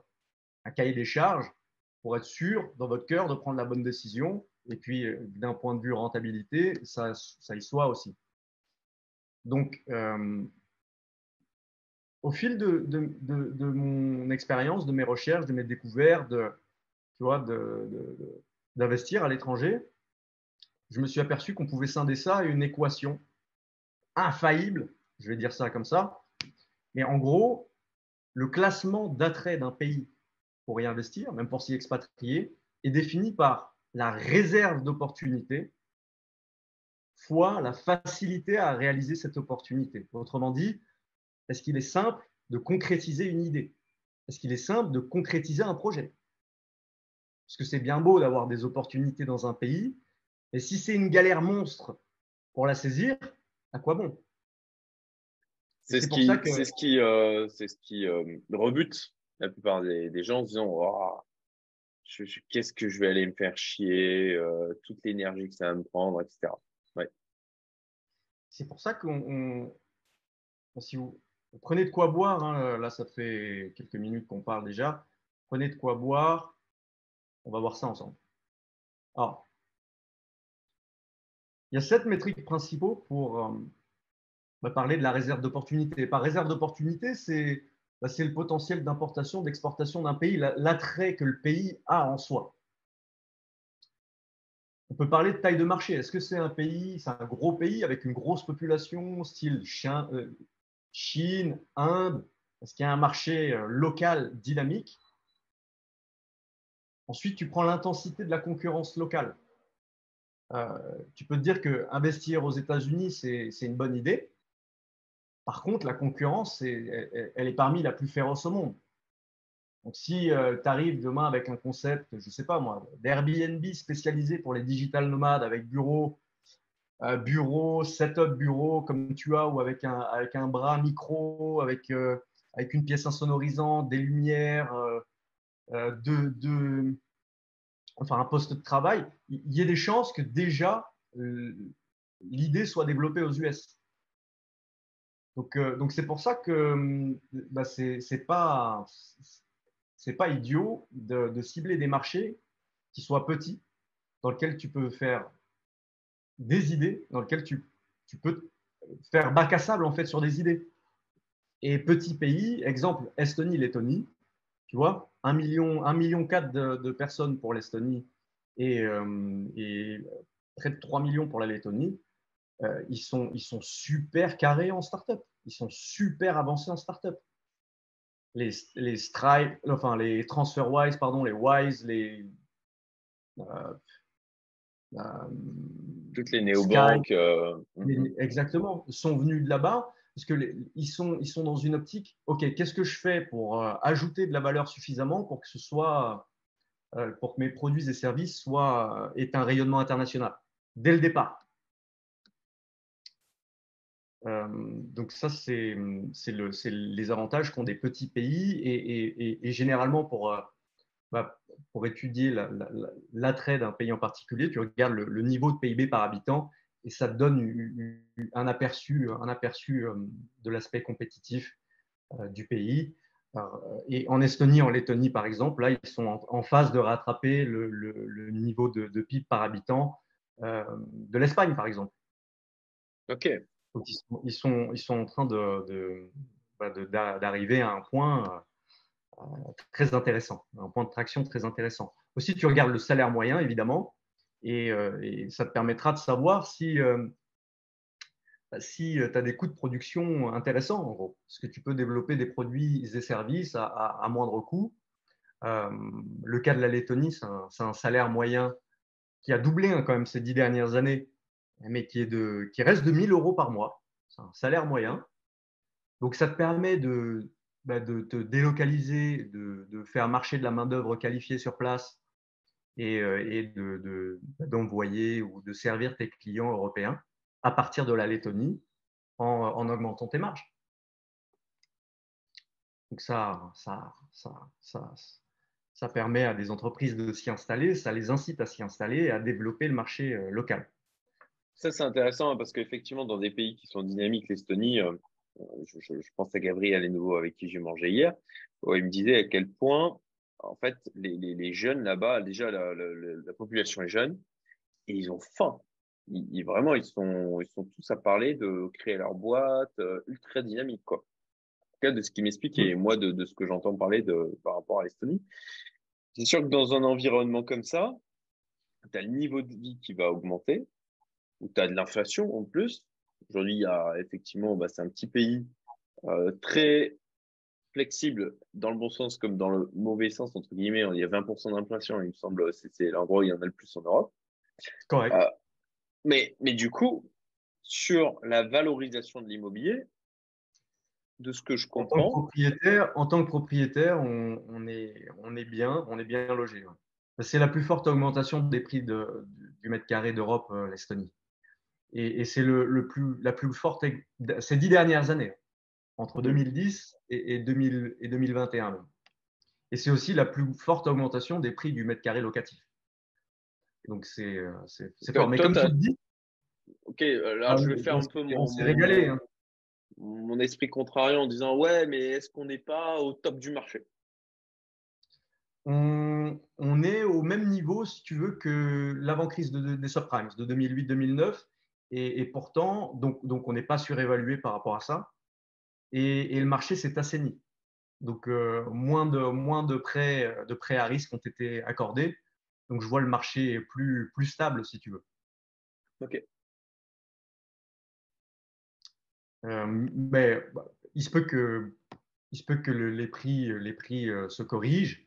un cahier des charges pour être sûr dans votre cœur de prendre la bonne décision. Et puis, euh, d'un point de vue rentabilité, ça, ça y soit aussi. Donc, euh, au fil de, de, mon expérience, de mes recherches, de mes découvertes, tu vois, d'investir à l'étranger, je me suis aperçu qu'on pouvait scinder ça à une équation infaillible, je vais dire ça comme ça, mais en gros, le classement d'attrait d'un pays pour y investir, même pour s'y expatrier, est défini par la réserve d'opportunités fois la facilité à réaliser cette opportunité. Autrement dit, est-ce qu'il est simple de concrétiser une idée? Est-ce qu'il est simple de concrétiser un projet? Parce que c'est bien beau d'avoir des opportunités dans un pays, mais si c'est une galère monstre pour la saisir, à quoi bon? C'est ce, qui, ce qui, euh, ce qui euh, rebute la plupart des, des gens en disant oh, qu'est-ce que je vais aller me faire chier, euh, toute l'énergie que ça va me prendre, etc. Ouais. C'est pour ça qu'on, si vous, prenez de quoi boire, hein, là ça fait quelques minutes qu'on parle déjà, prenez de quoi boire, on va voir ça ensemble. Alors, il y a sept métriques principaux pour va parler de la réserve d'opportunité. Par réserve d'opportunité, bah, c'est le potentiel d'importation, d'exportation d'un pays, l'attrait que le pays a en soi. On peut parler de taille de marché. Est-ce que c'est un pays, c'est un gros pays avec une grosse population, style euh, Chine, Inde? Est-ce qu'il y a un marché euh, local dynamique? Ensuite, tu prends l'intensité de la concurrence locale. Euh, tu peux te dire que investir aux États-Unis, c'est une bonne idée Par contre, la concurrence, elle, est parmi la plus féroce au monde. Donc, si euh, tu arrives demain avec un concept, je ne sais pas moi, d'Airbnb spécialisé pour les digital nomades avec bureau, euh, bureau, setup bureau comme tu as, ou avec un, avec un bras micro, avec, euh, avec une pièce insonorisante, des lumières, de, de, enfin un poste de travail, il y a des chances que déjà l'idée soit développée aux US. Donc, donc c'est pour ça que bah, c'est pas pas idiot de, cibler des marchés qui soient petits, dans lesquels tu peux faire des idées, dans lesquels tu, tu peux faire bac à sable en fait sur des idées. Et petits pays, exemple Estonie, Lettonie, tu vois, 1 million, 1 million 4 de, personnes pour l'Estonie et, euh, et, près de 3 millions pour la Lettonie, euh, ils, sont, ils sont super carrés en startup. Ils sont super avancés en startup les, les Stripe, enfin les TransferWise, pardon, les Wise, les. Euh, euh, Toutes les néobanques. Euh, mhm. exactement, sont venus de là-bas parce qu'ils ils sont, ils sont dans une optique. OK, qu'est-ce que je fais pour ajouter de la valeur suffisamment pour que ce soit. pour que mes produits et services soient, aient un rayonnement international? Dès le départ. Euh, donc ça, c'est les avantages qu'ont des petits pays et, généralement pour, euh, bah, pour étudier l'attrait d'un pays en particulier, tu regardes le, niveau de PIB par habitant et ça te donne un aperçu, un aperçu euh, de l'aspect compétitif du pays. Et en Estonie, en Lettonie, par exemple, là, ils sont en, phase de rattraper le, niveau de, de, PIB par habitant de l'Espagne, par exemple. OK ils, sont, ils, sont, en train bah, d'arriver à un point euh, très intéressant, un point de traction très intéressant. Aussi, tu regardes le salaire moyen, évidemment, et, euh, ça te permettra de savoir si, euh, bah, si tu as des coûts de production intéressants, en gros. Parce que tu peux développer des produits et services à, moindre coût. le cas de la Lettonie, c'est un, salaire moyen qui a doublé hein, quand même ces dix dernières années mais qui, est de, qui reste de 1000 euros par mois. C'est un salaire moyen. Donc, ça te permet de, bah, de te délocaliser, de, de, faire marcher de la main-d'œuvre qualifiée sur place et, euh, et d'envoyer ou de servir tes clients européens à partir de la Lettonie en, en augmentant tes marges. Donc, ça, ça, ça, ça, ça permet à des entreprises de s'y installer, ça les incite à s'y installer et à développer le marché euh, local. Ça, c'est intéressant hein, parce qu'effectivement, dans des pays qui sont dynamiques, l'Estonie, euh, je, pense à Gabriel nouveau avec qui j'ai mangé hier, il me disait à quel point, en fait, les, jeunes là-bas, déjà, la, population est jeune et ils ont faim. Ils, vraiment, ils sont, ils sont tous à parler de créer leur boîte euh, ultra dynamique, quoi. En tout cas, de ce qui m'explique et moi, de, de ce que j'entends parler de, par rapport à l'Estonie. C'est sûr que dans un environnement comme ça, tu as le niveau de vie qui va augmenter, où tu as de l'inflation en plus. Aujourd'hui, il y a effectivement, bah, c'est un petit pays euh, très flexible dans le bon sens comme dans le mauvais sens, entre guillemets. Il y a 20% d'inflation, il me semble, c'est l'endroit où il y en a le plus en Europe. Correct. Euh, mais, mais du coup, sur la valorisation de l'immobilier, de ce que je comprends. En tant que propriétaire, en tant que propriétaire on, est, on, est, bien, on est bien logé. C'est la plus forte augmentation des prix de, du mètre carré d'Europe, euh, l'Estonie. Et, c'est le, plus, la plus forte ces dix dernières années, entre 2010 et, 2000, et 2021. Et c'est aussi la plus forte augmentation des prix du mètre carré locatif. Donc c'est euh, fort. Mais comme tu le dis. Ok, euh, là je vais faire un peu mon, régalé, hein. mon esprit contrariant en disant Ouais, mais est-ce qu'on n'est pas au top du marché? On, on, est au même niveau, si tu veux, que l'avant-crise des subprimes de 2008-2009 et, pourtant, donc, donc on n'est pas surévalué par rapport à ça. Et, le marché s'est assaini. Donc, euh, moins, de, moins de, prêts, de prêts à risque ont été accordés. Donc, je vois le marché plus, plus stable, si tu veux. OK. Euh, mais bah, il se peut que, il se peut que les prix, les prix euh, se corrigent.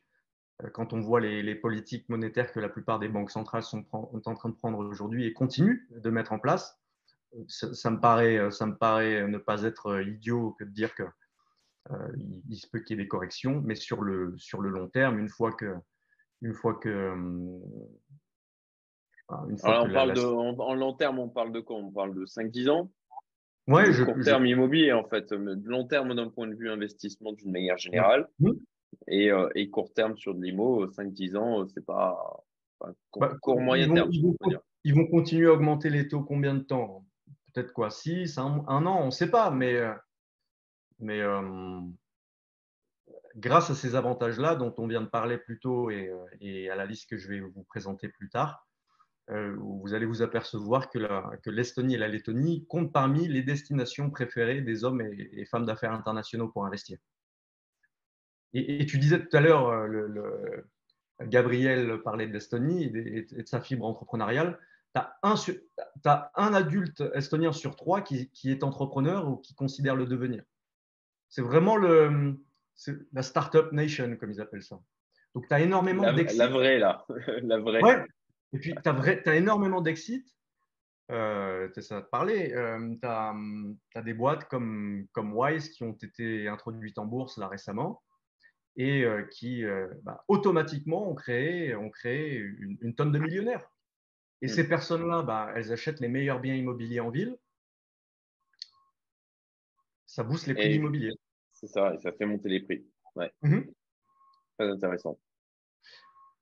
Quand on voit les, les, politiques monétaires que la plupart des banques centrales sont, sont en train de prendre aujourd'hui et continuent de mettre en place, ça, me paraît, ça me paraît ne pas être idiot que de dire que il, se peut qu'il y ait des corrections, mais sur le, sur le long terme, une fois que, une fois que, une fois on parle de, en, long terme, on parle de quoi? On parle de 5-10 ans? Ouais, je, court terme immobilier en fait, long terme d'un point de vue investissement d'une manière générale, mmh. et, et, court terme sur de l'IMO, 5-10 ans, c'est pas, bah, court, moyen terme. Ils vont, continuer à augmenter les taux combien de temps Peut-être quoi 6, un, an, on ne sait pas, mais, euh, mais euh, grâce à ces avantages-là dont on vient de parler plus tôt et, euh, à la liste que je vais vous présenter plus tard, vous allez vous apercevoir que l'Estonie et la Lettonie comptent parmi les destinations préférées des hommes et, femmes d'affaires internationaux pour investir. Et, tu disais tout à l'heure, Gabriel parlait de l'Estonie et, de sa fibre entrepreneuriale. Tu as, un adulte estonien sur trois qui, est entrepreneur ou qui considère le devenir. C'est vraiment le, la startup nation, comme ils appellent ça. Donc, tu as énormément d'exit. La vraie, là. la vraie. Ouais. Et puis, tu as, énormément d'exit. Euh, ça te parler. Euh, tu as, des boîtes comme, comme Wise qui ont été introduites en bourse là récemment et euh, qui euh, bah, automatiquement ont créé, ont créé une, tonne de millionnaires. Et mmh. ces personnes-là, bah, elles achètent les meilleurs biens immobiliers en ville. Ça booste les prix immobiliers. C'est ça, et ça fait monter les prix. Ouais. Mmh Très intéressant.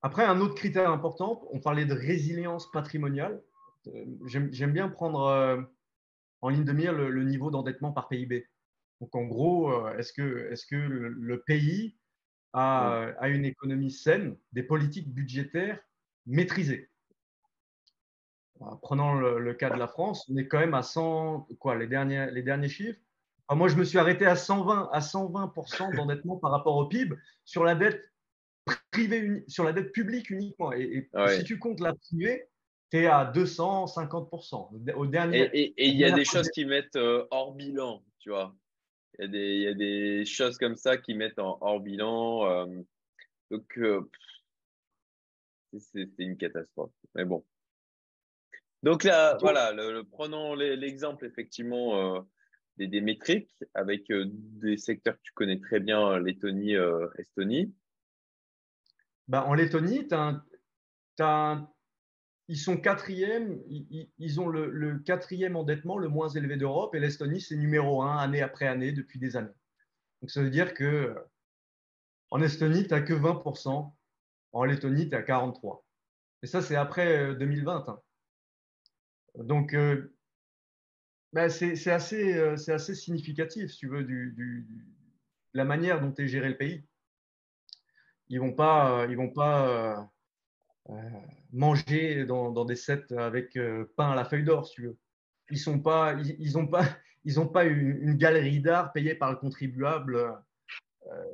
Après, un autre critère important, on parlait de résilience patrimoniale. Euh, j'aime bien prendre en ligne de mire le, niveau d'endettement par PIB. Donc, en gros, est-ce que, est que le pays à, une économie saine, des politiques budgétaires maîtrisées? Prenons le, cas de la France, on est quand même à 100, quoi, les derniers, les derniers chiffres. moi, je me suis arrêté à 120, à 120 d'endettement par rapport au PIB sur la dette privée, sur la dette publique uniquement. Et, si tu comptes la privée, tu es à 250 au dernier, Et il y a des choses qui mettent euh, hors bilan, tu vois. Il y, a des, choses comme ça qui mettent en hors bilan. Euh, donc, euh, c'est une catastrophe. Mais bon. Donc là, voilà, le, prenons l'exemple effectivement euh, des, métriques avec des secteurs que tu connais très bien, Lettonie, Estonie. Bah, en Lettonie, as, as, ils sont quatrième, ils, ont le, quatrième endettement le moins élevé d'Europe et l'Estonie, c'est numéro un année après année depuis des années. Donc ça veut dire que en Estonie, tu n'as que 20%, en Lettonie, tu as 43%. Et ça, c'est après 2020. Euh, hein. Donc, euh, ben, c'est assez, euh, assez, significatif, si tu veux, du, la manière dont est géré le pays. Ils ne vont pas. Ils vont pas euh, manger dans, des sets avec euh, pain à la feuille d'or, si tu veux. Ils n'ont pas, ils, pas, ils ont pas une, galerie d'art payée par le contribuable euh,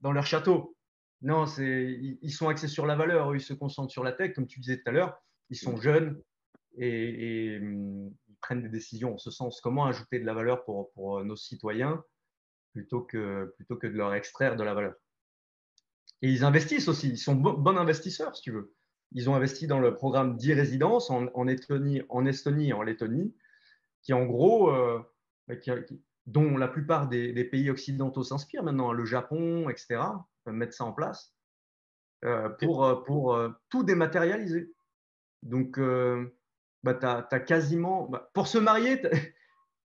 dans, leur château. Non, ils, ils sont axés sur la valeur, ils se concentrent sur la tech, comme tu disais tout à l'heure. Ils sont jeunes et, hum, ils prennent des décisions en ce sens. Comment ajouter de la valeur pour, pour nos citoyens plutôt que, plutôt que de leur extraire de la valeur? Et ils investissent aussi. Ils sont bons investisseurs, si tu veux. Ils ont investi dans le programme d'e-résidence en, en, Estonie, en Estonie et en Lettonie, qui en gros, euh, bah, dont la plupart des, pays occidentaux s'inspirent maintenant, le Japon, etc., mettre ça en place euh, pour, euh, pour tout dématérialiser. Donc, bah, tu as, quasiment. Bah, pour se marier,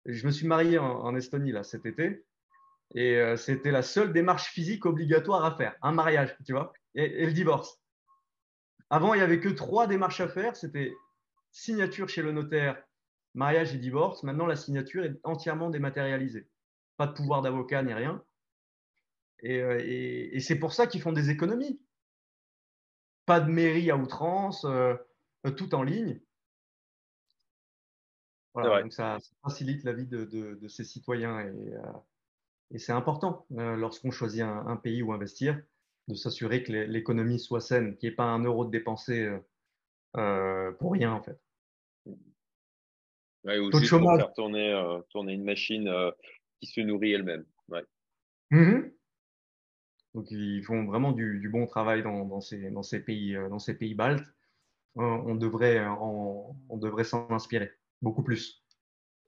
je me suis marié en, Estonie là, cet été. Et euh, c'était la seule démarche physique obligatoire à faire, un mariage, tu vois, et, le divorce. Avant, il n'y avait que trois démarches à faire. C'était signature chez le notaire, mariage et divorce. Maintenant, la signature est entièrement dématérialisée. Pas de pouvoir d'avocat ni rien. Et, euh, c'est pour ça qu'ils font des économies. Pas de mairie à outrance, euh, tout en ligne. Voilà, donc ça, facilite la vie de, de, ces citoyens. Et, et c'est important euh, lorsqu'on choisit un, pays où investir, de s'assurer que l'économie soit saine, qu'il n'y ait pas un euro de dépensé euh, euh, pour rien en fait. Ouais, ou juste pour faire tourner, tourner une machine qui se nourrit elle-même. Ouais. Mmh Donc ils font vraiment du, bon travail dans, dans, ces, dans, ces, pays, dans ces pays baltes. on devrait s'en inspirer beaucoup plus.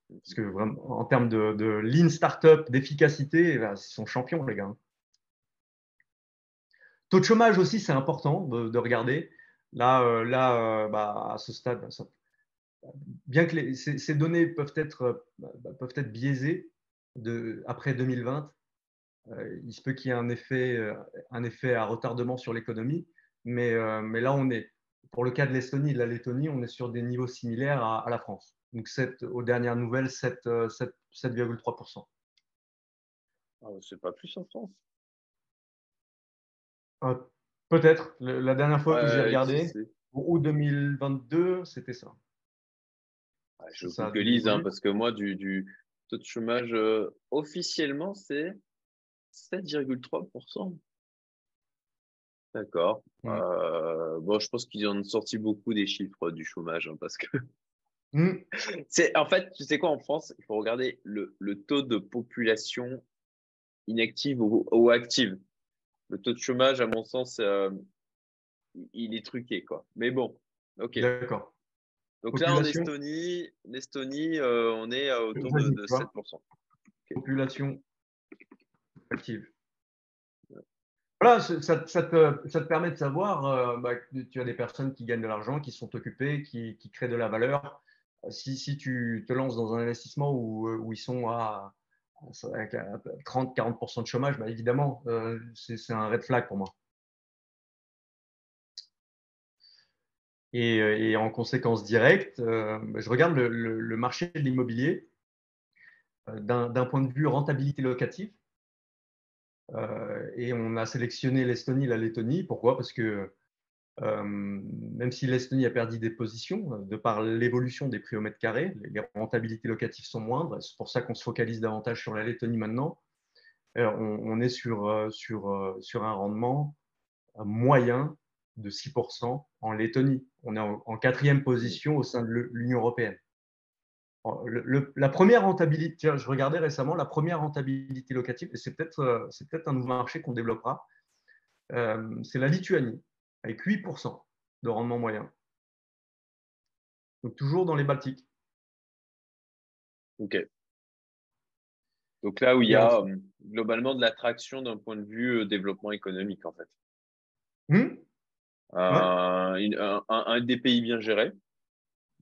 Parce que vraiment, en termes de, lean startup, d'efficacité, eh ben, ils sont champions, les gars. Taux de chômage aussi, c'est important de, regarder. Là, euh, là euh, bah, à ce stade, bien que ces, données peuvent être, bah, peuvent être biaisées après 2020, euh, il se peut qu'il y ait un effet, un effet à retardement sur l'économie. Mais, mais là, on est, pour le cas de l'Estonie et de la Lettonie, on est sur des niveaux similaires à, la France. Donc, aux dernières nouvelles, 7,3%. Ah, c'est pas plus en France euh, Peut-être. La dernière fois que j'ai regardé, août 2022, c'était ça. je vous lise, hein, parce que moi, du, taux de chômage euh, officiellement, c'est 7,3%. D'accord. Euh, bon, je pense qu'ils ont sorti beaucoup des chiffres du chômage, hein, parce que mmh. c'est en fait, tu sais quoi, en France, il faut regarder le, taux de population inactive ou active le taux de chômage, à mon sens, euh, il est truqué, quoi. Mais bon, ok. D'accord. Donc là, en Estonie, euh, on est autour de, 7%. Population active. Voilà, ça, te, permet de savoir euh, bah, que tu as des personnes qui gagnent de l'argent, qui sont occupées, qui, créent de la valeur. Si, tu te lances dans un investissement où ils sont à avec 30-40% de chômage, bah, évidemment, euh, c'est un red flag pour moi. Et, euh, en conséquence directe, euh, bah, je regarde le, marché de l'immobilier d'un point de vue rentabilité locative. et on a sélectionné l'Estonie et la Lettonie. Pourquoi? Parce que euh, même si l'Estonie a perdu des positions, euh, de par l'évolution des prix au mètre carré, les rentabilités locatives sont moindres. C'est pour ça qu'on se focalise davantage sur la Lettonie maintenant. Euh, on, est sur, sur un rendement moyen de 6% en Lettonie. On est en, quatrième position au sein de l'Union européenne. la première rentabilité, je regardais récemment la première rentabilité locative, et c'est peut-être un nouveau marché qu'on développera, c'est la Lituanie avec 8% de rendement moyen. Donc toujours dans les Baltiques. Ok. Donc là où il y a euh, globalement de l'attraction d'un point de vue euh, développement économique en fait. Hmm un, des pays bien gérés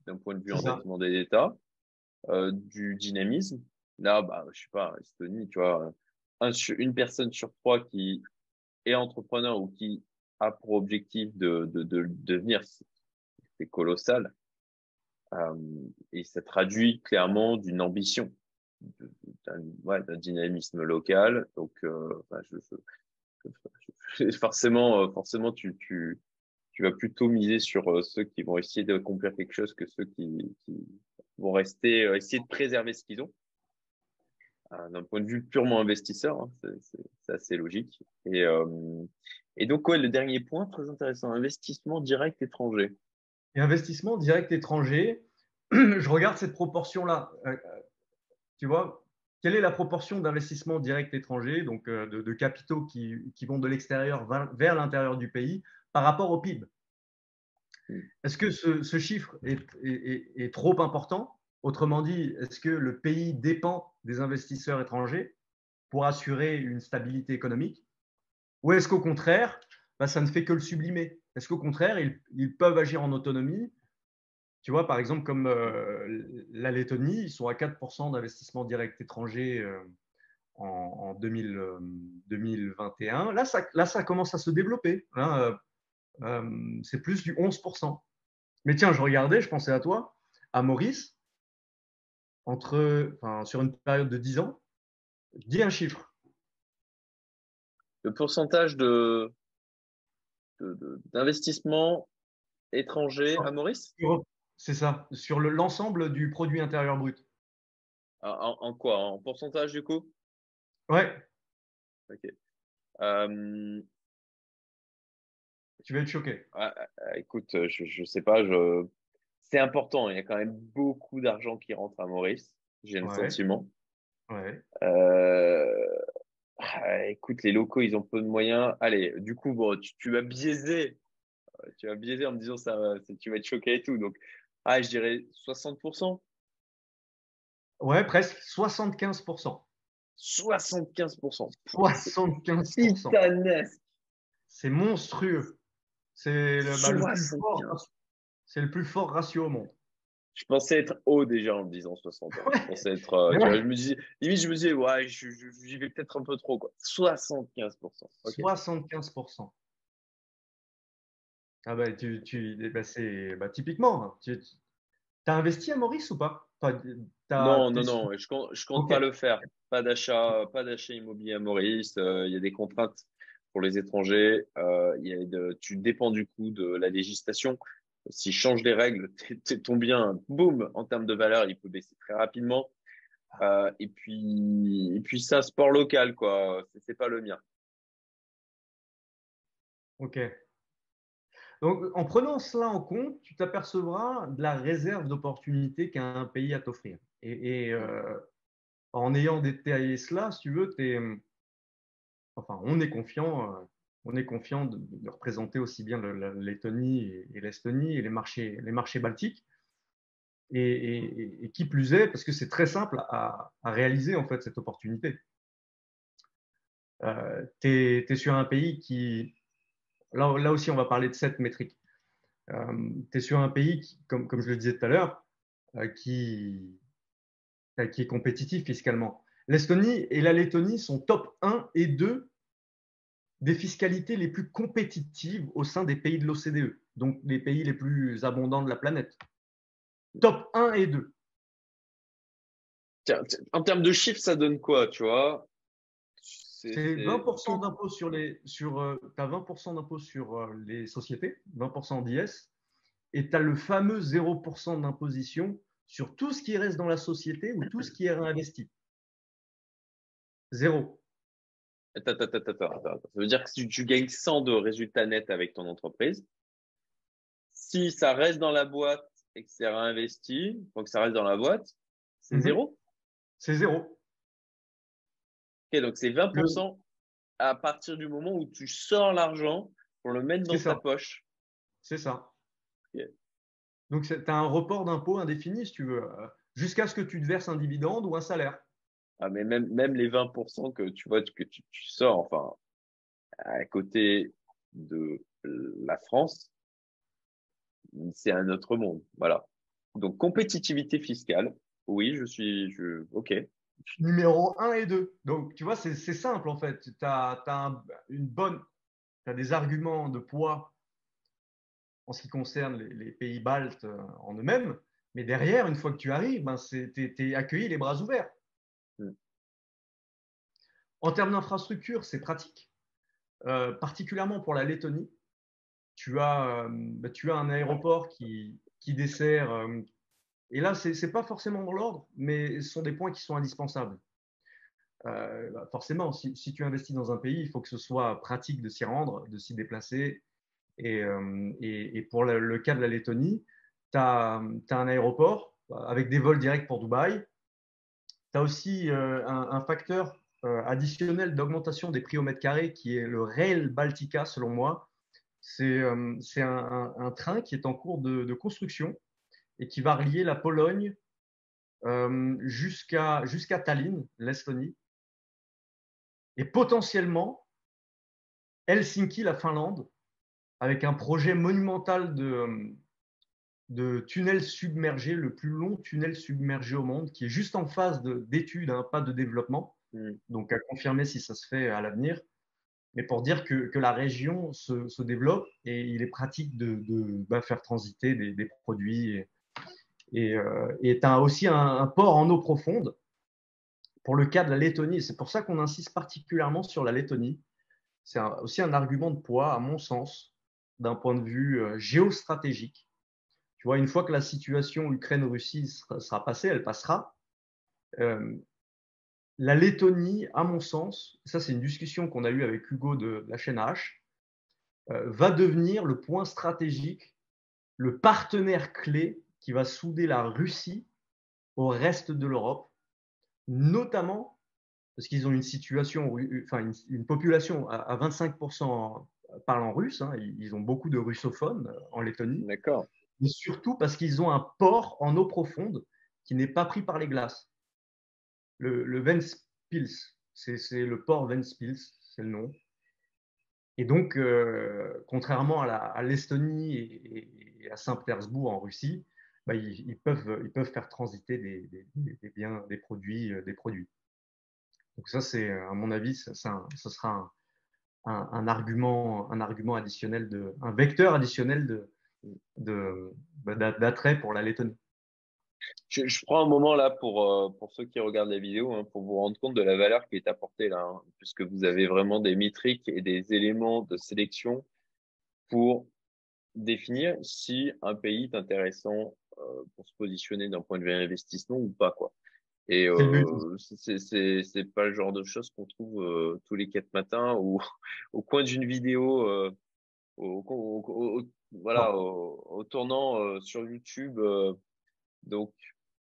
d'un point de vue endettement des États, euh, du dynamisme. Là, bah, je sais pas, Estonie, tu vois, une personne sur trois qui est entrepreneur ou qui a pour objectif de, de, de, devenir, c'est colossal. Euh, et ça traduit clairement d'une ambition, d'un ouais, dynamisme local. Donc, euh, je, je, forcément, euh, forcément, tu, tu, tu vas plutôt miser sur euh, ceux qui vont essayer d'accomplir quelque chose que ceux qui, qui vont rester, euh, essayer de préserver ce qu'ils ont. D'un point de vue purement investisseur, hein, c'est assez logique. Et, et donc, ouais, le dernier point, très intéressant, investissement direct étranger. Et investissement direct étranger, je regarde cette proportion-là. Euh, euh, tu vois, quelle est la proportion d'investissement direct étranger, donc euh, de, capitaux qui, vont de l'extérieur vers l'intérieur du pays par rapport au PIB hmm. Est-ce que ce, chiffre est, trop important? Autrement dit, est-ce que le pays dépend des investisseurs étrangers pour assurer une stabilité économique? Ou est-ce qu'au contraire, bah, ça ne fait que le sublimer? Est-ce qu'au contraire, ils, peuvent agir en autonomie? Tu vois, par exemple, comme euh, la Lettonie, ils sont à 4% d'investissement direct étranger euh, en, 2021. Euh, là ça, commence à se développer. Hein, c'est plus du 11%. Mais tiens, je regardais, je pensais à toi, à Maurice, entre, sur une période de 10 ans, dis un chiffre le pourcentage de, d'investissement étranger à Maurice? C'est ça, sur l'ensemble du produit intérieur brut. Ah, en, quoi? En pourcentage du coup? Ouais. Ok. Euh, tu vas être choqué. Ah, ah, écoute, je ne sais pas, je... c'est important. Il y a quand même beaucoup d'argent qui rentre à Maurice, j'ai le sentiment. Ouais. Euh, ah, écoute, les locaux, ils ont peu de moyens. Allez, du coup, bon, tu, vas biaiser. Tu vas biaiser en me disant ça, tu vas être choqué et tout. Donc, ah, je dirais 60%. Ouais, presque 75%. 75%. 75%. C'est monstrueux. C'est le, bah, le, plus fort, c'est le plus fort ratio au monde. Je pensais être haut déjà en me disant 60. Je pensais être. Euh, je me disais, limite, je me disais, ouais, j'y vais peut-être un peu trop. Quoi. 75%. 75%. Ah bah, tu, tu, eh bah, bah, typiquement, hein, tu, as investi à Maurice ou pas? Non, non, non, je compte, je compte pas le faire. Pas d'achat, pas d'achat immobilier à Maurice. Euh, il y a des contraintes pour les étrangers. Euh, y a de, tu dépends du coup de la législation. S'ils changent les règles, ton bien, boum, en termes de valeur, il peut baisser très rapidement. Euh, et puis, et puis ça, sport local, quoi. C'est pas le mien. Ok. Donc, en prenant cela en compte, tu t'apercevras de la réserve d'opportunités qu'a un pays à t'offrir. Et, euh, en ayant détaillé cela, si tu veux, es, enfin, on est confiant, euh, on est confiant de, représenter aussi bien la Lettonie et, l'Estonie et les marchés, baltiques. Et, qui plus est, parce que c'est très simple à, réaliser en fait cette opportunité. Euh, tu es, sur un pays qui, là, aussi on va parler de cette métrique. Euh, tu es sur un pays, comme, je le disais tout à l'heure, euh, qui, qui est compétitif fiscalement. L'Estonie et la Lettonie sont top 1 et 2 des fiscalités les plus compétitives au sein des pays de l'OCDE, donc les pays les plus abondants de la planète. Top 1 et 2. en termes de chiffres, ça donne quoi, tu vois? C'est 20% d'impôt sur les sur euh, as 20% d'impôt sur euh, les sociétés, 20% d'IS et tu as le fameux 0% d'imposition sur tout ce qui reste dans la société ou tout ce qui est réinvesti. Zéro. Attends, attends, attends, attends. Ça veut dire que si tu gagnes 100 de résultats nets avec ton entreprise, si ça reste dans la boîte et que c'est réinvesti, donc ça reste dans la boîte, c'est mhm. zéro C'est zéro. Ok, donc c'est 20% à partir du moment où tu sors l'argent pour le mettre dans ta poche. C'est ça. Donc, tu as un report d'impôt indéfini, si tu veux, euh, jusqu'à ce que tu te verses un dividende ou un salaire. Ah, mais même, les 20% que tu vois que tu, sors, enfin, à côté de la France, c'est un autre monde. Voilà. Donc, compétitivité fiscale, oui, je suis. Je, OK. Numéro 1 et 2. Donc, tu vois, c'est simple en fait. Tu as, une bonne. Des arguments de poids en ce qui concerne les, pays baltes euh, en eux-mêmes. Mais derrière, une fois que tu arrives, ben, tu es, accueilli les bras ouverts. Mm. En termes d'infrastructure, c'est pratique, euh, particulièrement pour la Lettonie. Tu as, euh, ben, tu as un aéroport qui, dessert, et là, ce n'est pas forcément dans l'ordre, mais ce sont des points qui sont indispensables. Bah, forcément, si, tu investis dans un pays, il faut que ce soit pratique de s'y rendre, de s'y déplacer, euh, et, et, pour le, cas de la Lettonie, tu as, un aéroport avec des vols directs pour Dubaï. As aussi euh, un, facteur euh, additionnel d'augmentation des prix au mètre carré qui est le Rail Baltica, selon moi. C'est un, un, train qui est en cours de, construction et qui va relier la Pologne jusqu'à Tallinn, l'Estonie, et potentiellement Helsinki, la Finlande, avec un projet monumental de, de tunnel submergé, le plus long tunnel submergé au monde, qui est juste en phase d'étude, hein, pas de développement. Mm. Donc à confirmer si ça se fait à l'avenir. Mais pour dire que, que la région se, se, développe et il est pratique de, de bah, faire transiter des, des produits. Et tu as aussi un, un, port en eau profonde pour le cas de la Lettonie. C'est pour ça qu'on insiste particulièrement sur la Lettonie. C'est aussi un argument de poids, à mon sens, d'un point de vue euh, géostratégique. Une fois que la situation Ukraine-Russie sera, passée, elle passera. Euh, la Lettonie, à mon sens, ça c'est une discussion qu'on a eue avec Hugo de la chaîne H, euh, va devenir le point stratégique, le partenaire clé qui va souder la Russie au reste de l'Europe, notamment parce qu'ils ont une situation, enfin une, population à, à 25% parlant russe. Hein, ils ont beaucoup de russophones euh, en Lettonie. D'accord. Mais surtout parce qu'ils ont un port en eau profonde qui n'est pas pris par les glaces. le, le Ventspils, c'est le port Ventspils, c'est le nom. Et donc, euh, contrairement à l'Estonie et, à Saint-Pétersbourg en Russie, bah, ils, peuvent, ils peuvent faire transiter des, des, biens, des produits, euh, des produits. Donc ça, c'est à mon avis, ça, ça, sera un, un, argument, un argument additionnel, de, un vecteur additionnel de, d'attrait de, pour la Lettonie. Je, prends un moment là pour, euh, pour ceux qui regardent la vidéo, hein, pour vous rendre compte de la valeur qui est apportée là, hein, puisque vous avez vraiment des métriques et des éléments de sélection pour définir si un pays est intéressant euh, pour se positionner d'un point de vue investissement ou pas. quoi. Et euh, c'est pas le genre de choses qu'on trouve euh, tous les quatre matins ou au coin d'une vidéo, euh, au, au, voilà, au, tournant sur YouTube. Donc,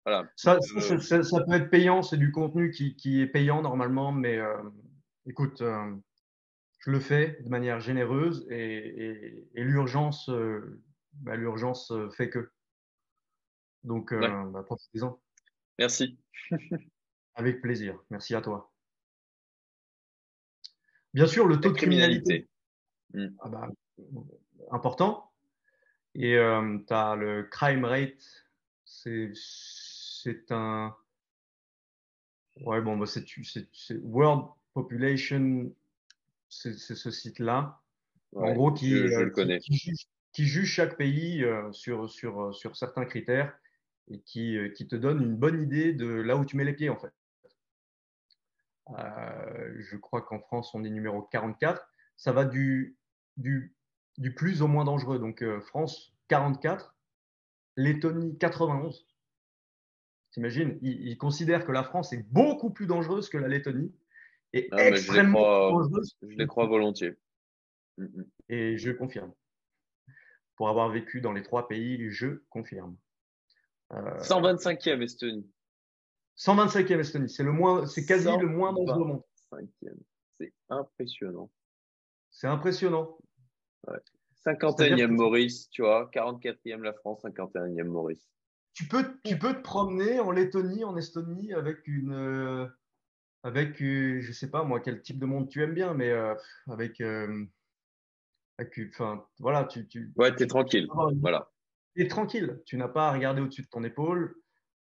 voilà. Ça, ça, ça, ça, peut être payant, c'est du contenu qui, qui, est payant normalement, mais euh, écoute, euh, je le fais de manière généreuse et, et, et l'urgence, euh, bah, l'urgence fait que. Donc, bah, profitez-en. Merci. Avec plaisir. Merci à toi. Bien sûr, le taux de criminalité. criminalité. Hmm. Ah bah, important. Et tu as le crime rate c'est un. Ouais, bon, bah c'est World Population, c'est ce site-là. en gros, qui, euh, Qui, juge, chaque pays euh, sur, sur, euh, sur certains critères et qui, qui te donne une bonne idée de là où tu mets les pieds, en fait. je crois qu'en France, on est numéro 44. Ça va du, du, du plus au moins dangereux. Donc, France, 44. Lettonie 91. T'imagines ils, ils, considèrent que la France est beaucoup plus dangereuse que la Lettonie et extrêmement dangereuse. Je les crois volontiers. Mm, mm. Et je confirme. Pour avoir vécu dans les trois pays, je confirme. Euh, 125e Estonie. 125e Estonie, c'est le moins, c'est quasi le moins dangereux au monde. C'est impressionnant. C'est impressionnant. Ouais. 51e Maurice, tu vois, 44e la France, 51e Maurice. Tu peux, tu peux te promener en Lettonie, en Estonie avec une. Euh, avec, euh, je sais pas moi, quel type de monde tu aimes bien, mais euh, avec. Enfin, voilà, tu. tu ouais, tu es tranquille. Voilà. Tu es tranquille. Tu n'as pas à regarder au-dessus de ton épaule.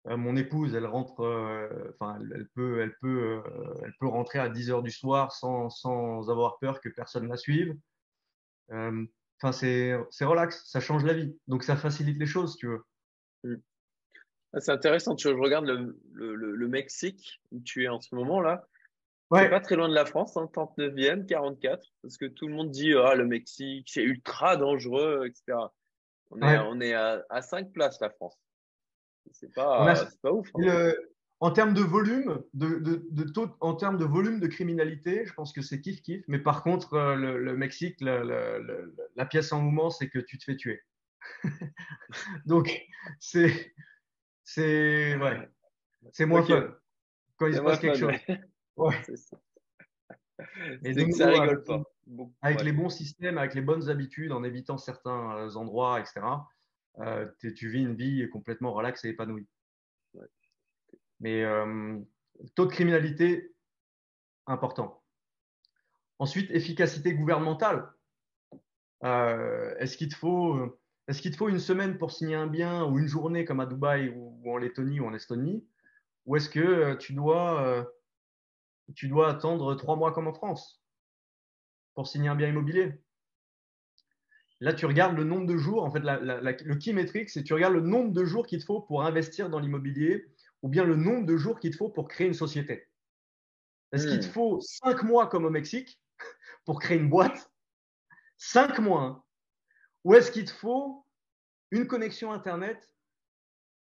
mon épouse, elle rentre, enfin, elle, peut, elle, peut, elle peut rentrer à 10 heures du soir sans, sans avoir peur que personne la suive. Enfin, c'est relax, ça change la vie. Donc, ça facilite les choses, tu veux. Mm. Ah, c'est intéressant. Tu vois, je regarde le, le, le, Mexique où tu es en ce moment là. Ouais. pas très loin de la France, hein, 39e, 44. Parce que tout le monde dit ah, le Mexique, c'est ultra dangereux, etc. On est, on est à, à 5 places, la France. C'est pas, pas ouf. Hein en termes de volume, de, de, de, taux, en termes de volume de criminalité, je pense que c'est kiff kiff. Mais par contre, euh, le, le Mexique, la pièce en mouvement, c'est que tu te fais tuer. Donc, c'est c'est ouais, c'est moins fun quand il se passe quelque chose. Ouais. Et donc, ça rigole pas. Avec les bons systèmes, avec les bonnes habitudes, en évitant certains euh, endroits, etc. Euh, tu vis une vie complètement relaxe et épanouie. Mais euh, taux de criminalité, important. Ensuite, efficacité gouvernementale. Euh, est-ce qu'il te faut une semaine pour signer un bien ou une journée comme à Dubaï ou, en Lettonie ou en Estonie? Ou est-ce que euh, tu dois, attendre trois mois comme en France pour signer un bien immobilier? Là, tu regardes le nombre de jours. En fait, le key metric, c'est tu regardes le nombre de jours qu'il te faut pour investir dans l'immobilier ou bien le nombre de jours qu'il te faut pour créer une société. Est-ce qu'il te hmm. faut cinq mois comme au Mexique pour créer une boîte? Cinq mois. Hein. Ou est-ce qu'il te faut une connexion Internet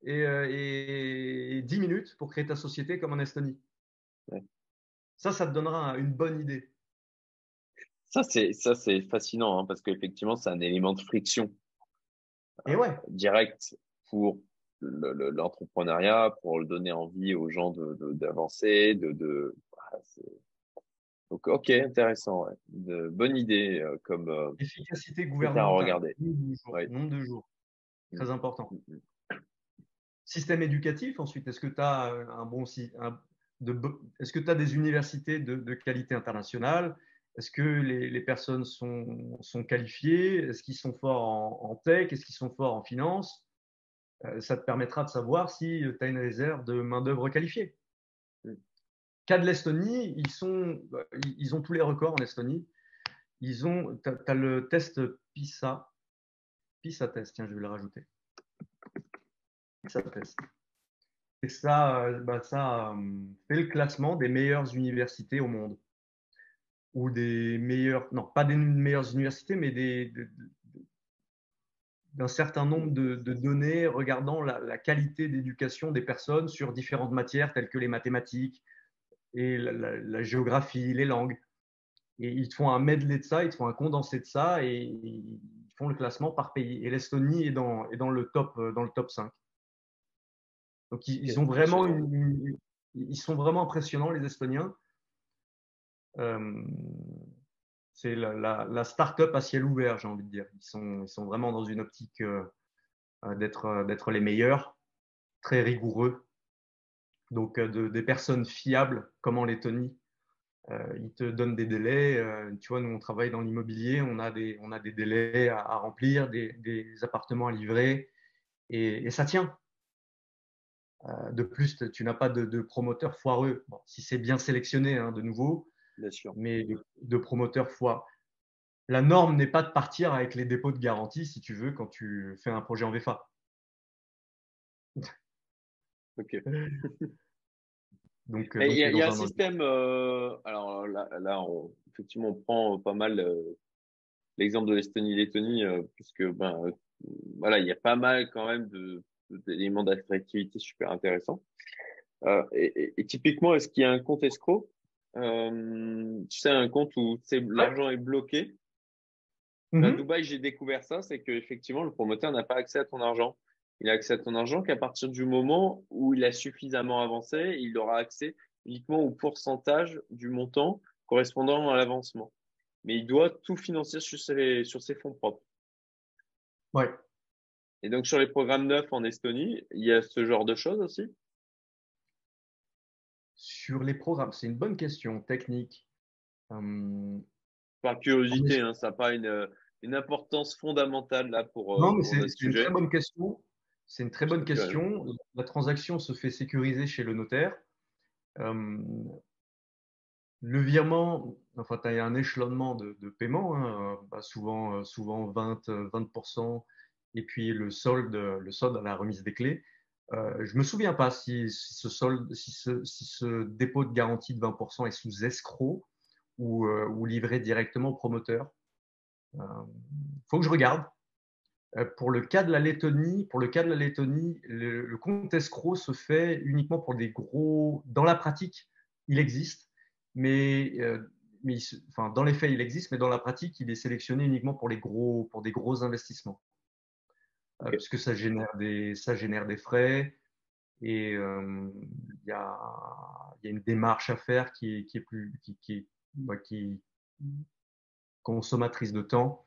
et, euh, dix minutes pour créer ta société comme en Estonie? Ça, ça te donnera une bonne idée. Ça, c'est, ça, c'est fascinant hein, parce qu'effectivement, c'est un élément de friction. Et ouais. Euh, direct pour l'entrepreneuriat pour le donner envie aux gens d'avancer, de, de, donc ok intéressant, de, bonne idée euh, comme euh, efficacité gouvernementale. Nombre de jours, très important. Mm, mm. Système éducatif ensuite, est-ce que tu as un bon est-ce que tu as des universités de, qualité internationale? Est-ce que les, personnes sont, sont qualifiées? Est-ce qu'ils sont forts en, tech? Est-ce qu'ils sont forts en finance? euh, Ça te permettra de savoir si tu as une réserve de main-d'œuvre qualifiée. Mm. Cas de l'Estonie, ils, sont, ils ont tous les records en Estonie. Ils ont, tu as, le test PISA. PISA test, tiens, je vais le rajouter. PISA test. Et ça, euh, bah, ça euh, fait le classement des meilleures universités au monde. Ou des meilleures, non, pas des meilleures universités, mais des, d'un certain nombre de, données regardant la, qualité d'éducation des personnes sur différentes matières telles que les mathématiques et la, géographie, les langues. Et ils font un medley de ça, ils font un condensé de ça et ils font le classement par pays. Et l'Estonie est dans, est dans, le top, euh, dans le top 5. Donc ils, ont vraiment ils sont vraiment impressionnants les Estoniens. Euh, c'est la, la, start-up à ciel ouvert, j'ai envie de dire. Ils sont, vraiment dans une optique euh, euh, d'être les meilleurs, très rigoureux. Donc de, des personnes fiables comme en Lettonie. ils te donnent des délais. tu vois, nous on travaille dans l'immobilier, on a des délais à, remplir, des, appartements à livrer, et, ça tient. Euh, de plus, tu n'as pas de, promoteur foireux. si c'est bien sélectionné, hein, de nouveau, mais de, promoteur foireux. La norme n'est pas de partir avec les dépôts de garantie, si tu veux, quand tu fais un projet en VFA. Ok. Donc, il y, a, un système. Euh, alors là, effectivement, on prend pas mal euh, l'exemple de l'Estonie-Lettonie, puisque ben, voilà, il y a pas mal quand même d'éléments d'attractivité super intéressants. Euh, et, typiquement, est-ce qu'il y a un compte escroc euh, Tu sais, un compte où l'argent est bloqué. À mm-hmm. Dubaï, j'ai découvert ça, c'est qu'effectivement, le promoteur n'a pas accès à ton argent. Il a accès à ton argent qu'à partir du moment où il a suffisamment avancé, il aura accès uniquement au pourcentage du montant correspondant à l'avancement. Mais il doit tout financer sur ses, sur ses fonds propres. Ouais. Et donc, sur les programmes neufs en Estonie, il y a ce genre de choses aussi Sur les programmes, c'est une bonne question technique. Hum, Par curiosité, hein, ça n'a pas une, importance fondamentale là pour. Euh, non, mais c'est une très bonne question. C'est une très bonne question. La transaction se fait sécuriser chez le notaire. Hum, le virement, enfin, il y a un échelonnement de, paiement, hein, bah, souvent, euh, souvent 20, 20% et puis le solde, le solde à la remise des clés. Euh, je me souviens pas si, ce dépôt de garantie de 20% est sous escroc ou, euh, ou, livré directement au promoteur. Il euh, faut que je regarde. Pour le cas de la Lettonie, le compte escroc se fait uniquement pour des gros. Dans la pratique, il existe, mais, dans les faits, il existe, mais dans la pratique, il est sélectionné uniquement pour les gros, pour des gros investissements. Euh, parce que ça génère des, ça génère des frais et euh, il y, a, y, a, une démarche à faire qui est, qui est plus qui, qui, bah, qui consommatrice de temps.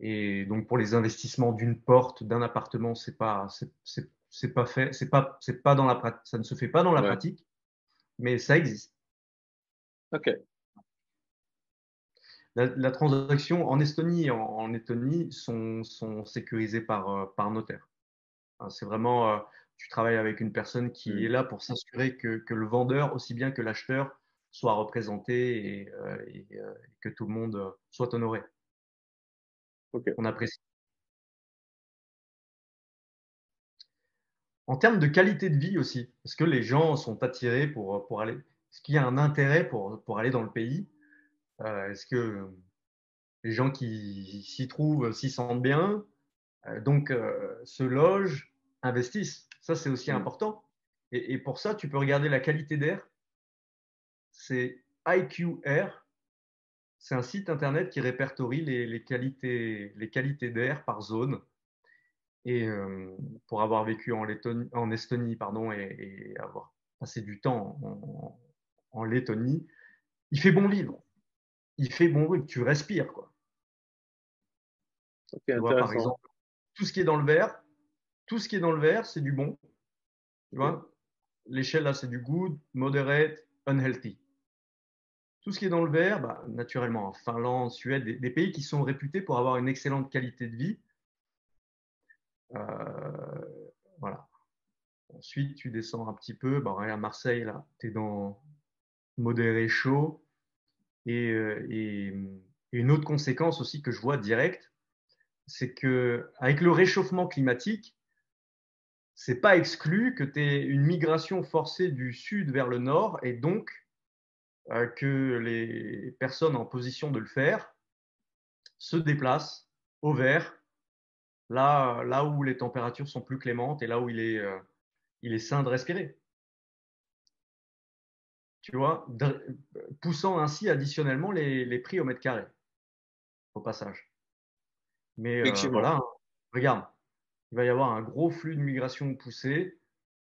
Et donc pour les investissements d'une porte d'un appartement c'est pas c'est pas fait c'est pas c'est pas dans la ça ne se fait pas dans la pratique mais ça existe. Ok la, transaction en Estonie et en, Lettonie sont, sont, sécurisées par, euh, par notaire. Hein, c'est vraiment, euh, tu travailles avec une personne qui est là pour s'assurer que, que, le vendeur, aussi bien que l'acheteur, soit représenté et, euh, et, que tout le monde soit honoré. On apprécie. En termes de qualité de vie aussi, est-ce que les gens sont attirés pour, pour aller Est-ce qu'il y a un intérêt pour, pour aller dans le pays? Est-ce que les gens qui s'y trouvent s'y sentent bien, euh, donc euh, se logent, investissent Ça, c'est aussi mmh. important. Et, pour ça, tu peux regarder la qualité d'air. C'est IQR. C'est un site internet qui répertorie les, qualités, les qualités d'air par zone. Et pour avoir vécu en, en Estonie pardon, et, avoir passé du temps en, en Lettonie, il fait bon vivre il fait bon bruit, tu respires. Quoi. par exemple, tout ce qui est dans le verre, tout ce qui est dans le verre, c'est du bon. Tu vois l'échelle là, c'est du good, moderate, unhealthy. Tout ce qui est dans le vert, bah, naturellement, Finlande, Suède, des, pays qui sont réputés pour avoir une excellente qualité de vie. Euh, voilà. Ensuite, tu descends un petit peu. Bah, à Marseille, là, tu es dans modéré chaud. Euh, et, une autre conséquence aussi que je vois directe, c'est que avec le réchauffement climatique, c'est pas exclu que tu aies une migration forcée du sud vers le nord et donc euh, que les personnes en position de le faire se déplacent au vert, là, où les températures sont plus clémentes et là où il est, euh, il est sain de respirer. Tu vois, poussant ainsi additionnellement les, les, prix au mètre carré, au passage. Mais euh, voilà, hein. regarde, il va y avoir un gros flux de migration poussée,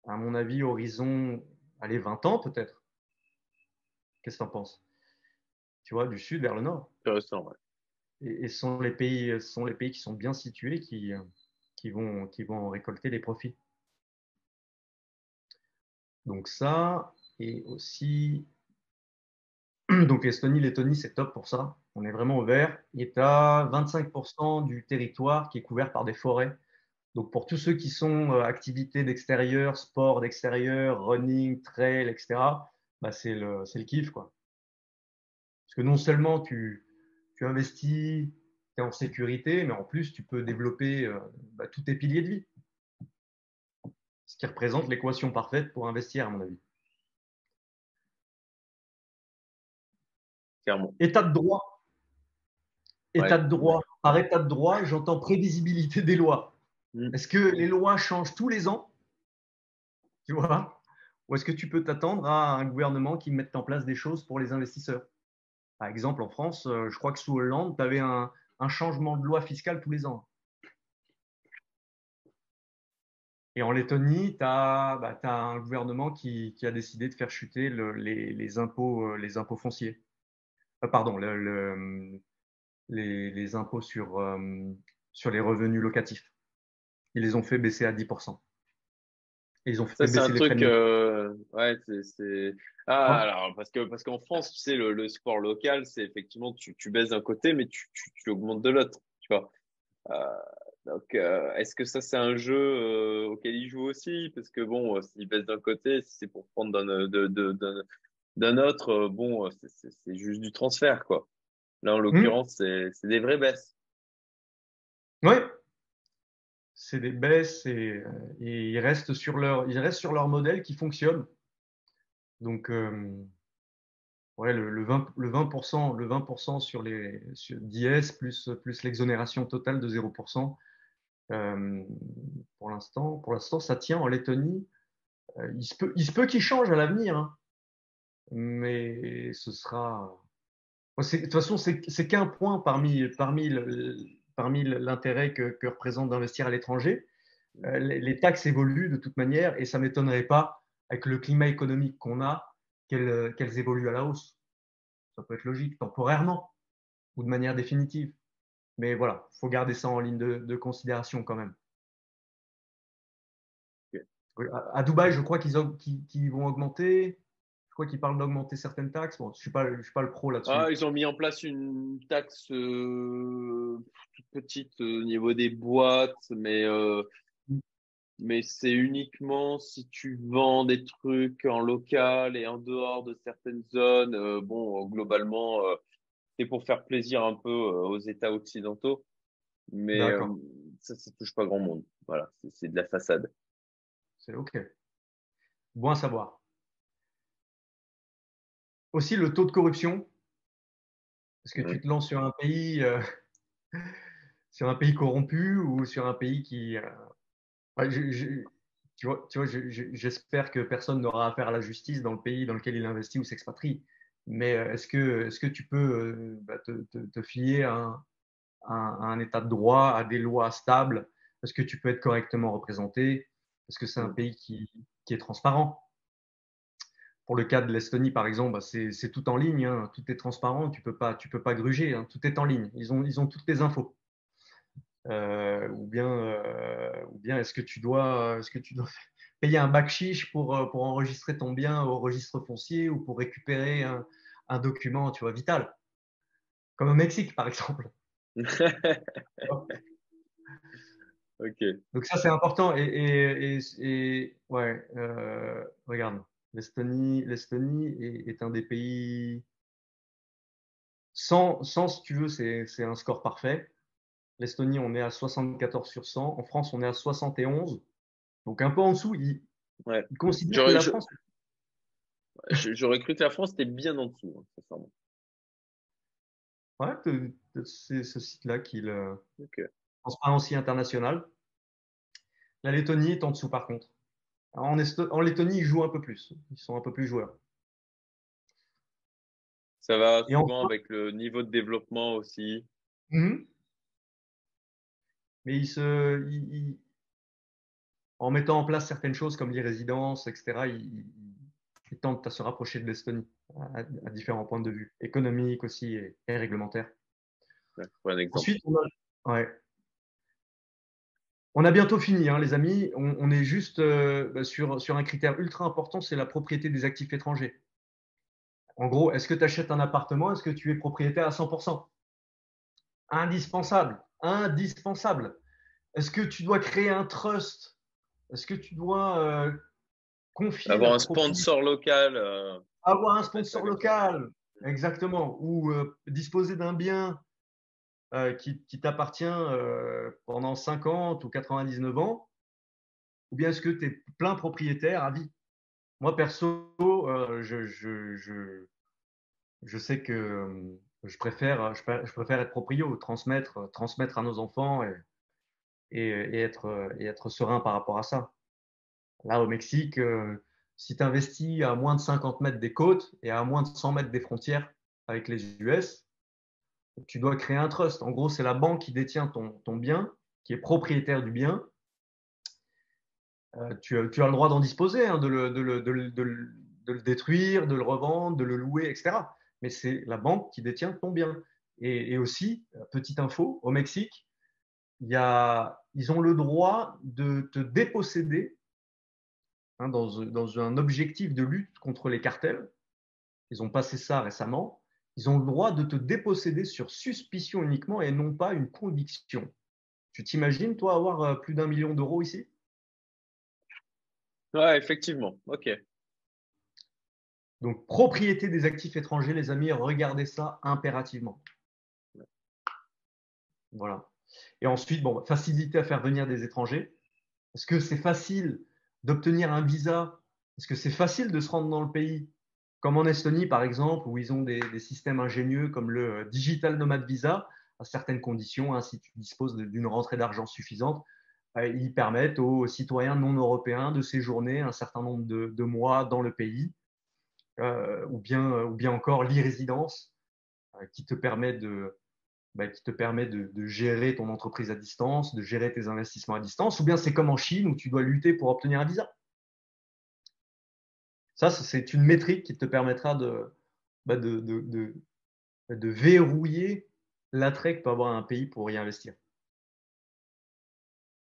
à mon avis, horizon, allez, 20 ans peut-être. Qu'est-ce que tu en penses? Tu vois, du sud vers le nord. Intéressant, ouais. Et, ce sont les pays, sont les pays qui sont bien situés qui, qui, vont, qui vont récolter les profits. Donc ça, et aussi, donc l'Estonie, Lettonie, c'est top pour ça. On est vraiment au vert. Et tu as 25% du territoire qui est couvert par des forêts. Donc pour tous ceux qui sont euh, activités d'extérieur, sport d'extérieur, running, trail, etc., bah, c'est le, kiff. Quoi. Parce que non seulement tu, tu investis, tu es en sécurité, mais en plus, tu peux développer euh, bah, tous tes piliers de vie. Ce qui représente l'équation parfaite pour investir, à mon avis. État de droit. État de droit. Par état de droit, j'entends prévisibilité des lois. Mm. Est-ce que les lois changent tous les ans? Tu vois? Ou est-ce que tu peux t'attendre à un gouvernement qui mette en place des choses pour les investisseurs? Par exemple, en France, euh, je crois que sous Hollande, tu avais un, changement de loi fiscale tous les ans. Et en Lettonie, tu as, bah, un gouvernement qui, a décidé de faire chuter les, impôts, euh, les impôts fonciers. Euh, pardon, les, impôts sur, sur les revenus locatifs ils les ont fait baisser à 10%. ils ont fait ça, c'est un truc. Euh, ouais, c'est. Ah, alors, parce que parce qu'en France, tu sais, le, sport local, c'est effectivement, tu, tu baisses d'un côté, mais tu, tu, augmentes de l'autre, tu vois. Euh, donc, euh, est-ce que ça, c'est un jeu auquel ils jouent aussi? Parce que bon, s'ils baissent d'un côté, si c'est pour prendre d'un autre, bon, c'est juste du transfert, quoi. Là, en mmh. l'occurrence, c'est des vraies baisses. Oui, c'est des baisses et, ils, restent sur leur, ils restent sur leur modèle qui fonctionne. Donc, euh, ouais, le, 20, le, 20%, le 20% sur les sur d'IS plus, plus l'exonération totale de 0%. Euh, pour l'instant, pour l'instant, ça tient en Lettonie. Euh, il se peut, il se peut qu'il change à l'avenir, hein. Mais ce sera. De toute façon, c'est qu'un point parmi, parmi le, parmi l'intérêt que, représente d'investir à l'étranger. Euh, les, taxes évoluent de toute manière et ça ne m'étonnerait pas, avec le climat économique qu'on a, qu'elles évoluent à la hausse. Ça peut être logique, temporairement ou de manière définitive. Mais voilà, il faut garder ça en ligne de, considération quand même. À, Dubaï, je crois qu'ils vont augmenter qui parle d'augmenter certaines taxes. Bon, je ne suis, pas, je suis pas le pro là-dessus. Ah, ils ont mis en place une taxe euh, toute petite au niveau des boîtes, mais, euh, mais c'est uniquement si tu vends des trucs en local et en dehors de certaines zones. Euh, bon, globalement, c'est pour faire plaisir un peu aux États occidentaux, mais ça ne touche pas grand monde. Voilà, c'est de la façade. C'est OK. Bon à savoir aussi le taux de corruption. Parce que tu te lances sur un pays, euh, sur un pays corrompu ou sur un pays qui. Euh, tu vois, tu vois j'espère que personne n'aura affaire à la justice dans le pays dans lequel il investit ou s'expatrie. Mais euh, est-ce que, est -ce que tu peux bah, te, te, fier à un, état de droit, à des lois stables? Est-ce que tu peux être correctement représenté? Est-ce que c'est un pays qui, qui est transparent pour le cas de l'Estonie, par exemple, bah, c'est tout en ligne, hein. tout est transparent, tu ne peux, pas, tu peux pas gruger, hein. tout est en ligne, ils ont, ils ont toutes les infos. Euh, ou bien, euh, ou bien est-ce que tu dois, est-ce que tu dois payer un bac chiche pour, euh, pour enregistrer ton bien au registre foncier ou pour récupérer un, un document, tu vois, vital? Comme au Mexique, par exemple. Donc ça, c'est important. Et, et, et, ouais, euh, regarde, l'Estonie, l'Estonie est, est, un des pays sans, sans si tu veux, c'est un score parfait. L'Estonie, on est à 74 sur 100. En France, on est à 71. Donc un peu en dessous, il, ouais. il considère que la France. J'aurais cru que la France était bien en dessous, hein, sincèrement. Ouais, c'est ce site-là qui le. Okay. Transparency International. La Lettonie est en dessous, par contre. En, en, Lettonie, ils jouent un peu plus. Ils sont un peu plus joueurs. Ça va souvent enfin... avec le niveau de développement aussi. Mm -hmm. Mais ils se, ils, ils, en mettant en place certaines choses comme les résidences, etc., ils, ils tentent à se rapprocher de l'Estonie à, à, différents points de vue, économiques aussi et, et réglementaires. Ouais, Ensuite, on a, ouais. On a, bientôt fini, hein, les amis. On, on est juste euh, sur, sur un critère ultra important, c'est la propriété des actifs étrangers. En gros, est-ce que tu achètes un appartement Est-ce que tu es propriétaire à 100% Indispensable. Indispensable. Est-ce que tu dois créer un trust? Est-ce que tu dois euh, confier. Avoir un sponsor local. Euh... Avoir un sponsor local, exactement. Ou euh, disposer d'un bien euh, qui, qui t'appartient euh, pendant 50 ou 99 ans. Ou bien est-ce que tu es plein propriétaire à vie? Moi, perso, euh, je, je, je, je, sais que euh, je préfère, je, préfère être proprio, transmettre, transmettre à nos enfants et, être, et être serein par rapport à ça. Là, au Mexique, euh, si tu investis à moins de 50 mètres des côtes et à moins de 100 mètres des frontières avec les US, tu dois créer un trust. En gros, c'est la banque qui détient ton, bien, qui est propriétaire du bien. Euh, tu, as le droit d'en disposer, hein, de, le, détruire, de le revendre, de le louer, etc. Mais c'est la banque qui détient ton bien. Et, aussi, petite info, au Mexique, ils ont le droit de te déposséder hein, dans un objectif de lutte contre les cartels. Ils ont passé ça récemment. Ils ont le droit de te déposséder sur suspicion uniquement et non pas une conviction. Tu t'imagines, toi, avoir euh, plus d'un million d'euros ici? Ouais, effectivement. OK. Donc, propriété des actifs étrangers, les amis, regardez ça impérativement. Voilà. Et ensuite, bon, facilité à faire venir des étrangers. Est-ce que c'est facile d'obtenir un visa? Est-ce que c'est facile de se rendre dans le pays? Comme en Estonie, par exemple, où ils ont des, systèmes ingénieux comme le Digital Nomad Visa, à certaines conditions, hein, si tu disposes d'une rentrée d'argent suffisante, euh, ils permettent aux citoyens non européens de séjourner un certain nombre de, mois dans le pays, euh, ou, bien, ou bien encore l'e-résidence, euh, qui te permet de, bah, qui te permet de, gérer ton entreprise à distance, de gérer tes investissements à distance, ou bien c'est comme en Chine où tu dois lutter pour obtenir un visa. Ça, c'est une métrique qui te permettra de, bah, de, de, de verrouiller l'attrait que peut avoir un pays pour y investir.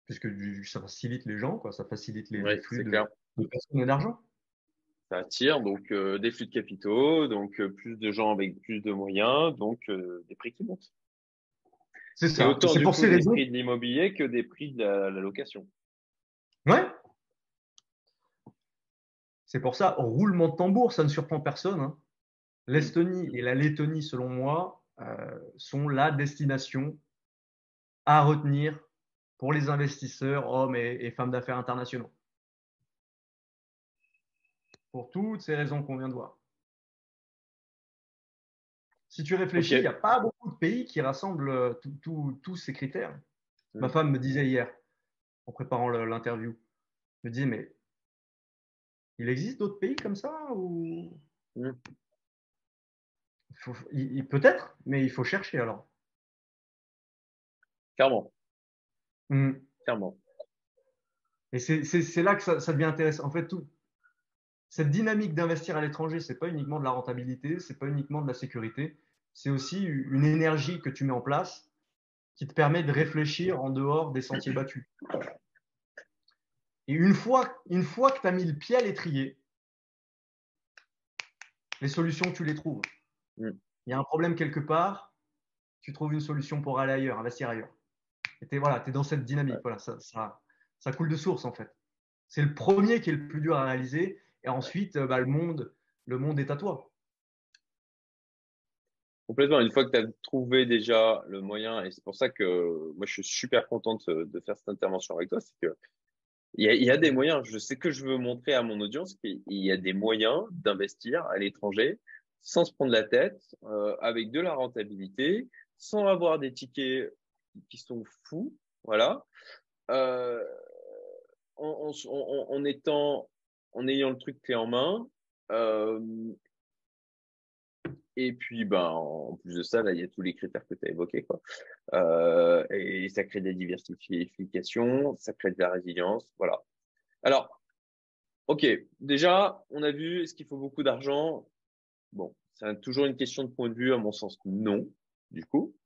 Puisque ça facilite les gens, quoi, ça facilite les, ouais, les flux de, de, personnes et d'argent. Ça attire donc euh, des flux de capitaux, donc euh, plus de gens avec plus de moyens, donc euh, des prix qui montent. C'est ça. autant du pour coup, ces des raisons... prix de l'immobilier que des prix de la, la location. Ouais. C'est pour ça, roulement de tambour, ça ne surprend personne. Hein. L'Estonie et la Lettonie, selon moi, euh, sont la destination à retenir pour les investisseurs, hommes et, et femmes d'affaires internationaux. Pour toutes ces raisons qu'on vient de voir. Si tu réfléchis, il okay. n'y a pas beaucoup de pays qui rassemblent tous ces critères. Mmh. Ma femme me disait hier, en préparant l'interview, me disait, mais il existe d'autres pays comme ça ou... Mmh. Peut-être, mais il faut chercher alors. Clairement. Mmh. Clairement. Et c'est là que ça, ça, devient intéressant. En fait, tout, cette dynamique d'investir à l'étranger, c'est pas uniquement de la rentabilité, c'est pas uniquement de la sécurité, c'est aussi une énergie que tu mets en place qui te permet de réfléchir en dehors des sentiers battus. Et une fois, une fois que tu as mis le pied à l'étrier, les solutions, tu les trouves. Mm. Il y a un problème quelque part, tu trouves une solution pour aller ailleurs, investir ailleurs. Et tu es, voilà, es dans cette dynamique. Voilà, ça, ça, ça, coule de source, en fait. C'est le premier qui est le plus dur à réaliser. Et ensuite, bah, le, monde, le monde est à toi. Complètement. Une fois que tu as trouvé déjà le moyen, et c'est pour ça que moi je suis super contente de faire cette intervention avec toi, c'est que il y, a, des moyens. Je sais que je veux montrer à mon audience qu'il y a des moyens d'investir à l'étranger sans se prendre la tête, euh, avec de la rentabilité, sans avoir des tickets qui sont fous, voilà, euh, en, en, étant, en ayant le truc clé en main, euh, et puis, ben, en plus de ça, là, il y a tous les critères que tu as évoqués. Quoi. Euh, et ça crée des diversifications, ça crée de la résilience. Voilà. Alors, OK, déjà, on a vu, est-ce qu'il faut beaucoup d'argent? Bon, c'est toujours une question de point de vue, à mon sens, non, du coup.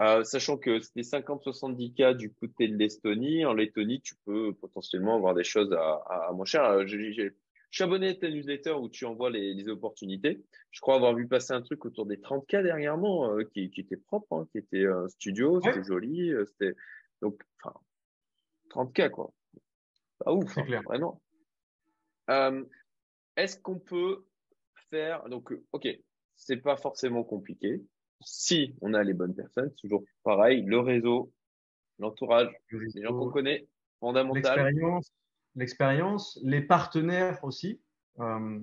Euh, sachant que c'était 50-70 cas du côté de l'Estonie. En Lettonie, tu peux potentiellement avoir des choses à, à, moins cher. Euh, je suis abonné à ta newsletter où tu envoies les, les, opportunités. Je crois avoir vu passer un truc autour des 30K dernièrement euh, qui, qui, était propre, hein, qui était un studio, c'était joli. Euh, c'était donc, enfin, 30K quoi. Pas ouf, hein, clair. vraiment. Euh, Est-ce qu'on peut faire donc, ok, c'est pas forcément compliqué. Si on a les bonnes personnes, toujours pareil, le réseau, l'entourage, les gens qu'on connaît, fondamental. L'expérience, l'expérience, les partenaires aussi, euh,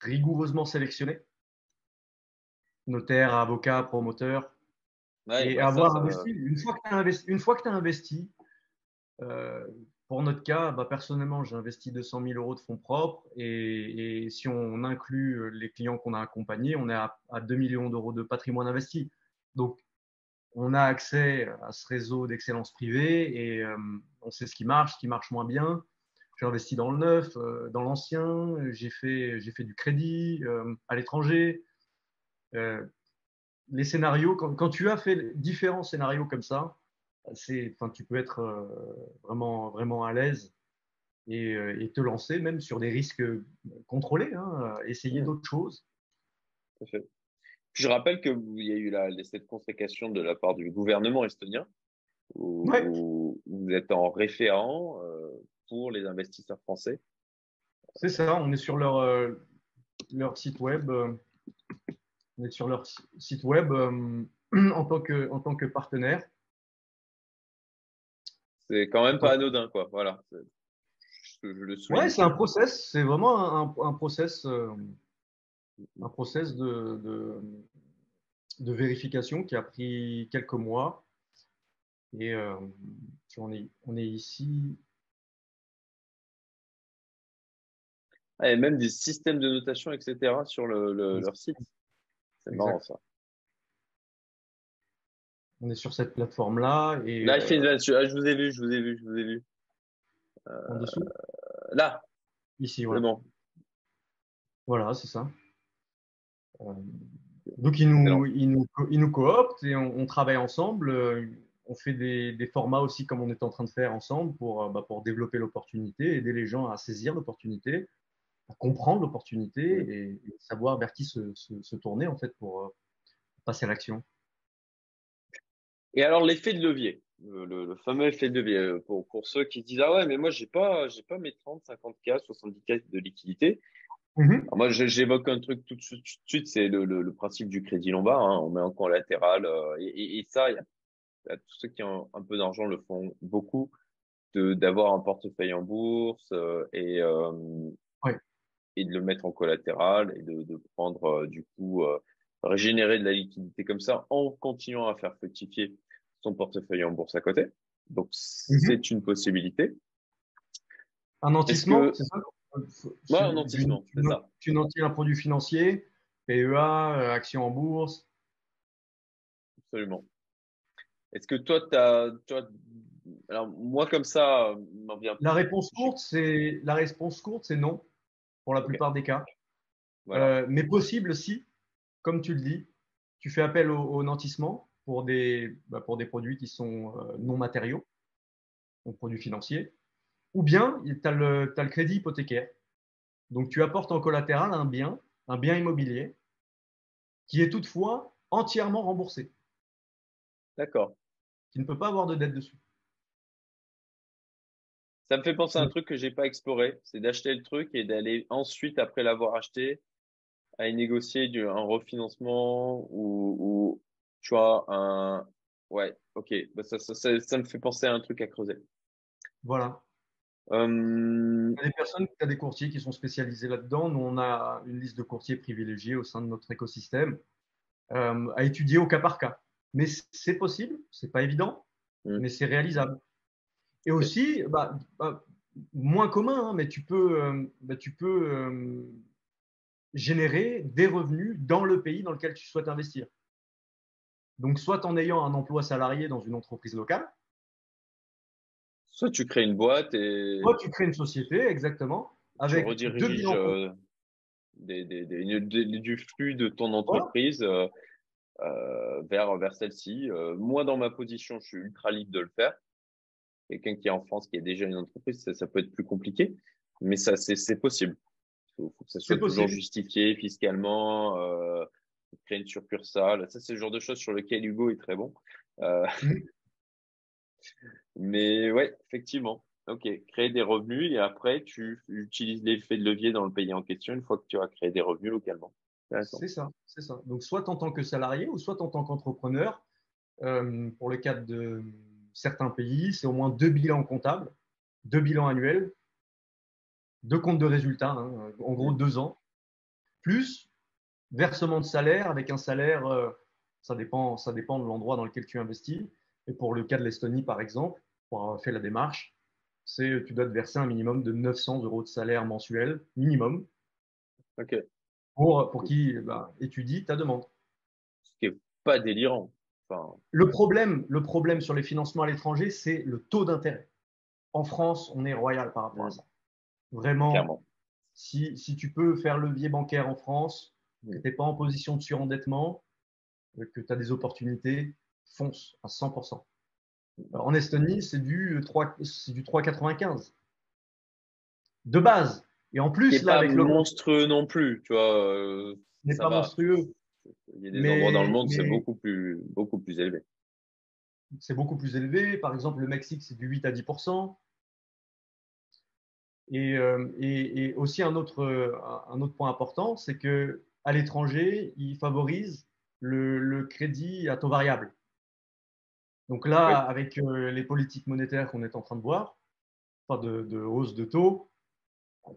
rigoureusement sélectionnés, notaires, avocats, promoteurs, et bah, avoir investi. Une fois que tu as investi, une fois que as investi euh, pour notre cas, bah, personnellement, j'ai investi 200 000 euros de fonds propres et, si on inclut les clients qu'on a accompagnés, on est à, à 2 millions d'euros de patrimoine investi. Donc, on a accès à ce réseau d'excellence privée et euh, on sait ce qui marche, ce qui marche moins bien. J'ai investi dans le neuf, euh, dans l'ancien, j'ai fait, j'ai fait du crédit euh, à l'étranger. les scénarios, quand, tu as fait différents scénarios comme ça, c'est, tu peux être vraiment, vraiment à l'aise et, te lancer même sur des risques contrôlés, hein, essayer d'autres choses. Je rappelle qu'il y a eu la, cette consécration de la part du gouvernement estonien, où, vous êtes en référent euh, pour les investisseurs français. C'est ça, on est sur leur, euh, leur site web. Euh, on est sur leur site web en, tant que, en tant que partenaire. C'est quand même pas anodin, quoi. Voilà. Je, le Ouais, c'est un process. C'est vraiment un, un process un process de, de, vérification qui a pris quelques mois. Et euh, on, est, on est ici. Ah, et même des systèmes de notation, etc. sur le, leur site. C'est marrant ça. On est sur cette plateforme-là. Et, là, une ah, je vous ai vu, je vous ai vu, je vous ai vu. en dessous? Euh, Là. Ici, voilà. Voilà, c'est ça. Euh, donc, ils nous, ils nous, ils nous cooptent et on, travaille ensemble. Euh, on fait des, des, formats aussi comme on est en train de faire ensemble pour, euh, bah, pour développer l'opportunité, aider les gens à saisir l'opportunité, à comprendre l'opportunité et, savoir vers qui se, se, tourner en fait pour passer à l'action. Et alors l'effet de levier, le, fameux effet de levier pour, pour, ceux qui disent ah ouais mais moi j'ai pas j'ai pas mes 30, 50 k, 70 k de liquidité. Mhm. moi, j'évoque un truc tout de suite, c'est le, le, principe du crédit lombard. Hein. On met en collatéral. Euh, et, et, ça, il y, a, tous ceux qui ont un peu d'argent le font beaucoup, d'avoir un portefeuille en bourse euh, et, euh, et de le mettre en collatéral et de, de prendre, du coup, régénérer de la liquidité comme ça en continuant à faire fructifier son portefeuille en bourse à côté. Donc, mhm. c'est une possibilité. Un nantissement, c'est ça? Ouais, un nantissement, c'est ça. Tu nantis un produit financier, PEA, euh, action en bourse. Absolument. Est-ce que toi, tu as. Toi, alors, moi, comme ça, m'en vient. La réponse courte, c'est la réponse courte, c'est non, pour la plupart des cas. Euh, mais possible si, comme tu le dis, tu fais appel au, nantissement pour des, bah, pour des produits qui sont euh, non matériaux, donc produits financiers. Ou bien, tu as, le crédit hypothécaire. Donc, tu apportes en collatéral un bien, un bien immobilier, qui est toutefois entièrement remboursé. D'accord. Qui ne peut pas avoir de dette dessus. Ça me fait penser à un truc que j'ai pas exploré, c'est d'acheter le truc et d'aller ensuite, après l'avoir acheté, à y négocier du, un refinancement ou, tu vois, un. Ouais, ok. Bah, ça, ça, me fait penser à un truc à creuser. Voilà. Il y a des personnes, il y a des courtiers qui sont spécialisés là-dedans. Nous, on a une liste de courtiers privilégiés au sein de notre écosystème euh, à étudier au cas par cas. Mais c'est possible, c'est pas évident, mmh. mais c'est réalisable. Et aussi, bah, bah, moins commun, hein, mais tu peux, euh, bah, tu peux euh, générer des revenus dans le pays dans lequel tu souhaites investir. Donc, soit en ayant un emploi salarié dans une entreprise locale, Soit tu crées une boîte et. Soit tu crées une société, exactement. Avec tu rediriges euh, du flux de ton entreprise euh, euh, vers, vers celle-ci. moi, dans ma position, je suis ultra libre de le faire. Quelqu'un qui est en France, qui a déjà une entreprise, ça, peut être plus compliqué, mais ça, c'est possible. Il faut, que ça soit toujours justifié fiscalement, créer une succursale. Ça, c'est le genre de choses sur lesquelles Hugo est très bon. Mmh. Mais ouais, effectivement. Ok, créer des revenus et après, tu utilises l'effet de levier dans le pays en question une fois que tu as créé des revenus localement. C'est ça, c'est ça. Donc, soit en tant que salarié ou soit en tant qu'entrepreneur. Euh, pour le cas de certains pays, c'est au moins deux bilans comptables, deux bilans annuels, deux comptes de résultats, hein, en gros deux ans, plus versement de salaire avec un salaire, euh, ça, dépend, ça dépend de l'endroit dans lequel tu investis, et pour le cas de l'Estonie, par exemple, pour avoir fait la démarche, c'est tu dois te verser un minimum de 900 euros de salaire mensuel, minimum, pour, pour qui bah, étudie ta demande. Ce qui n'est pas délirant. Le, problème, le problème sur les financements à l'étranger, c'est le taux d'intérêt. En France, on est royal par rapport à ça. Vraiment, si, si, tu peux faire levier bancaire en France, que tu n'es pas en position de surendettement, que tu as des opportunités, fonce à 100%. En Estonie, c'est du 3,95 de base. Et en plus, là, avec le monstrueux non plus, tu vois. Euh, n'est pas monstrueux. Il y a des endroits dans le monde c'est beaucoup plus, beaucoup plus élevé. C'est beaucoup plus élevé. Par exemple, le Mexique, c'est du 8 à 10 et, euh, et, et, aussi un autre, un autre point important, c'est que à l'étranger, ils favorisent le, le, crédit à taux variable. Donc là, avec euh, les politiques monétaires qu'on est en train de voir, pas de, hausse de taux,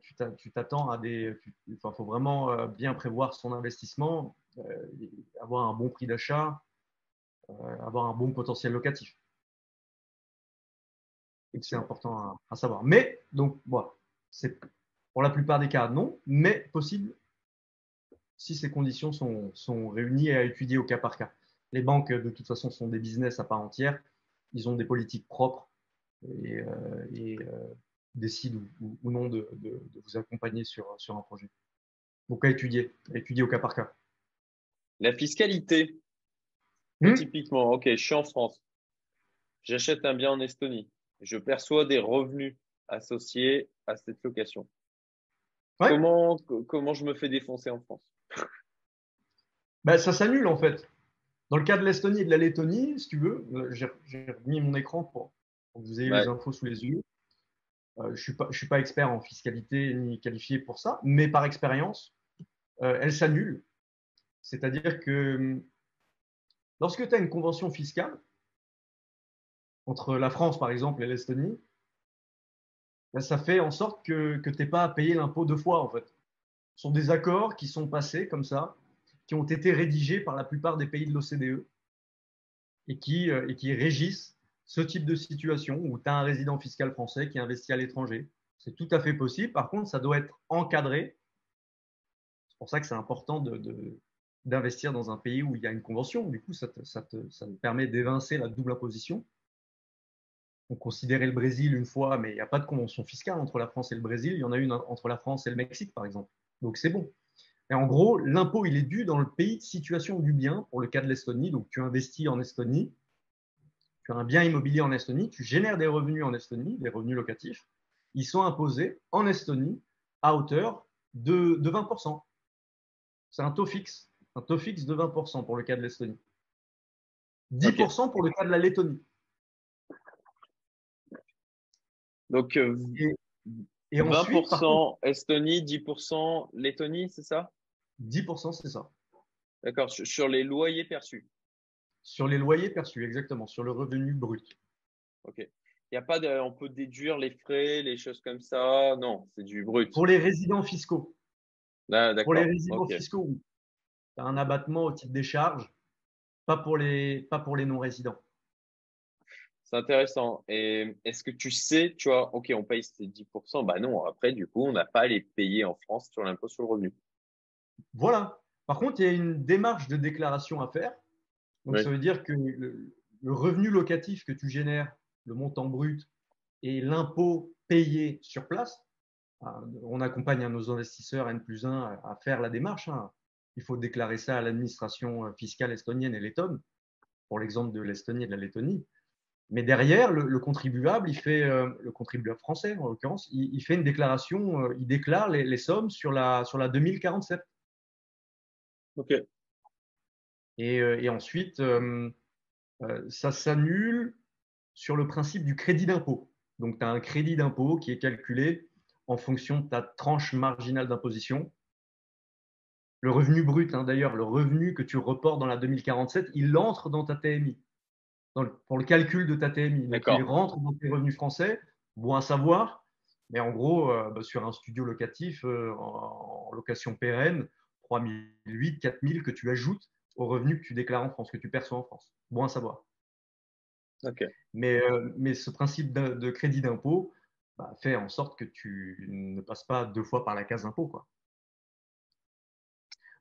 tu t'attends à des. Il faut vraiment euh, bien prévoir son investissement, euh, avoir un bon prix d'achat, avoir un bon potentiel locatif. C'est important à, savoir. Mais, donc, voilà, c'est pour la plupart des cas, non, mais possible si ces conditions sont, sont réunies et à étudier au cas par cas. Les banques, de toute façon, sont des business à part entière. Ils ont des politiques propres et, euh, euh, décident ou, non de, vous accompagner sur, sur un projet. Donc, à étudier, à étudier au cas par cas. La fiscalité. Hmm Typiquement, OK, je suis en France. J'achète un bien en Estonie. Je perçois des revenus associés à cette location. Comment, comment je me fais défoncer en France? Ben, Ça s'annule en fait. Dans le cas de l'Estonie et de la Lettonie, si tu veux, euh, j'ai mis mon écran pour, que vous ayez les infos sous les yeux. Euh, je ne suis, pas, suis pas expert en fiscalité ni qualifié pour ça, mais par expérience, euh, elle s'annule. C'est-à-dire que hum, lorsque tu as une convention fiscale entre la France, par exemple, et l'Estonie, ben, ça fait en sorte que, que tu n'aies pas à payer l'impôt deux fois, en fait. Ce sont des accords qui sont passés comme ça qui ont été rédigés par la plupart des pays de l'OCDE et qui, euh, et qui régissent ce type de situation où tu as un résident fiscal français qui investit à l'étranger. C'est tout à fait possible. Par contre, ça doit être encadré. C'est pour ça que c'est important d'investir dans un pays où il y a une convention. Du coup, ça, te, ça permet d'évincer la double imposition. On considérait le Brésil une fois, mais il n'y a pas de convention fiscale entre la France et le Brésil. Il y en a une entre la France et le Mexique, par exemple. Donc c'est bon. Et en gros, l'impôt, il est dû dans le pays de situation du bien, pour le cas de l'Estonie. Donc, tu investis en Estonie, tu as un bien immobilier en Estonie, tu génères des revenus en Estonie, des revenus locatifs. ils sont imposés en Estonie à hauteur de, de 20%. C'est un taux fixe, un taux fixe de 20% pour le cas de l'Estonie. 10% pour le cas de la Lettonie. Donc, euh, et, 20% Estonie, 10% Lettonie, c'est ça? 10%, c'est ça. D'accord, sur les loyers perçus. Sur les loyers perçus, exactement, sur le revenu brut. Ok. Il y a pas de, on peut déduire les frais, les choses comme ça? Non, c'est du brut. Pour les résidents fiscaux. Ah, pour les résidents fiscaux, oui. Tu as un abattement au titre des charges, pas pour les, pas pour les non-résidents. C'est intéressant. Et est-ce que tu sais, tu vois, OK, on paye ces 10%, bah non, après, du coup, on n'a pas à les payer en France sur l'impôt sur le revenu. Voilà. Par contre, il y a une démarche de déclaration à faire. Donc, ça veut dire que le, revenu locatif que tu génères, le montant brut et l'impôt payé sur place, hein, on accompagne nos investisseurs N plus 1 à faire la démarche. Hein. Il faut déclarer ça à l'administration fiscale estonienne et lettonne, pour l'exemple de l'Estonie et de la Lettonie. Mais derrière, le, contribuable, il fait, euh, le contribuable français en l'occurrence, il, fait une déclaration, euh, il déclare les, sommes sur la, sur la 2047. OK. Et, euh, et ensuite, ça s'annule sur le principe du crédit d'impôt. Donc, tu as un crédit d'impôt qui est calculé en fonction de ta tranche marginale d'imposition. Le revenu brut, hein, d'ailleurs, le revenu que tu reportes dans la 2047, il entre dans ta TMI pour le calcul de ta TMI. Donc, il rentre dans tes revenus français, bon à savoir, mais en gros, euh, bah, sur un studio locatif euh, en, location pérenne, 3 008, 4 000 que tu ajoutes aux revenus que tu déclares en France, que tu perçois en France. Bon à savoir. Mais, euh, mais ce principe de, crédit d'impôt bah, fait en sorte que tu ne passes pas deux fois par la case d'impôt. Quoi.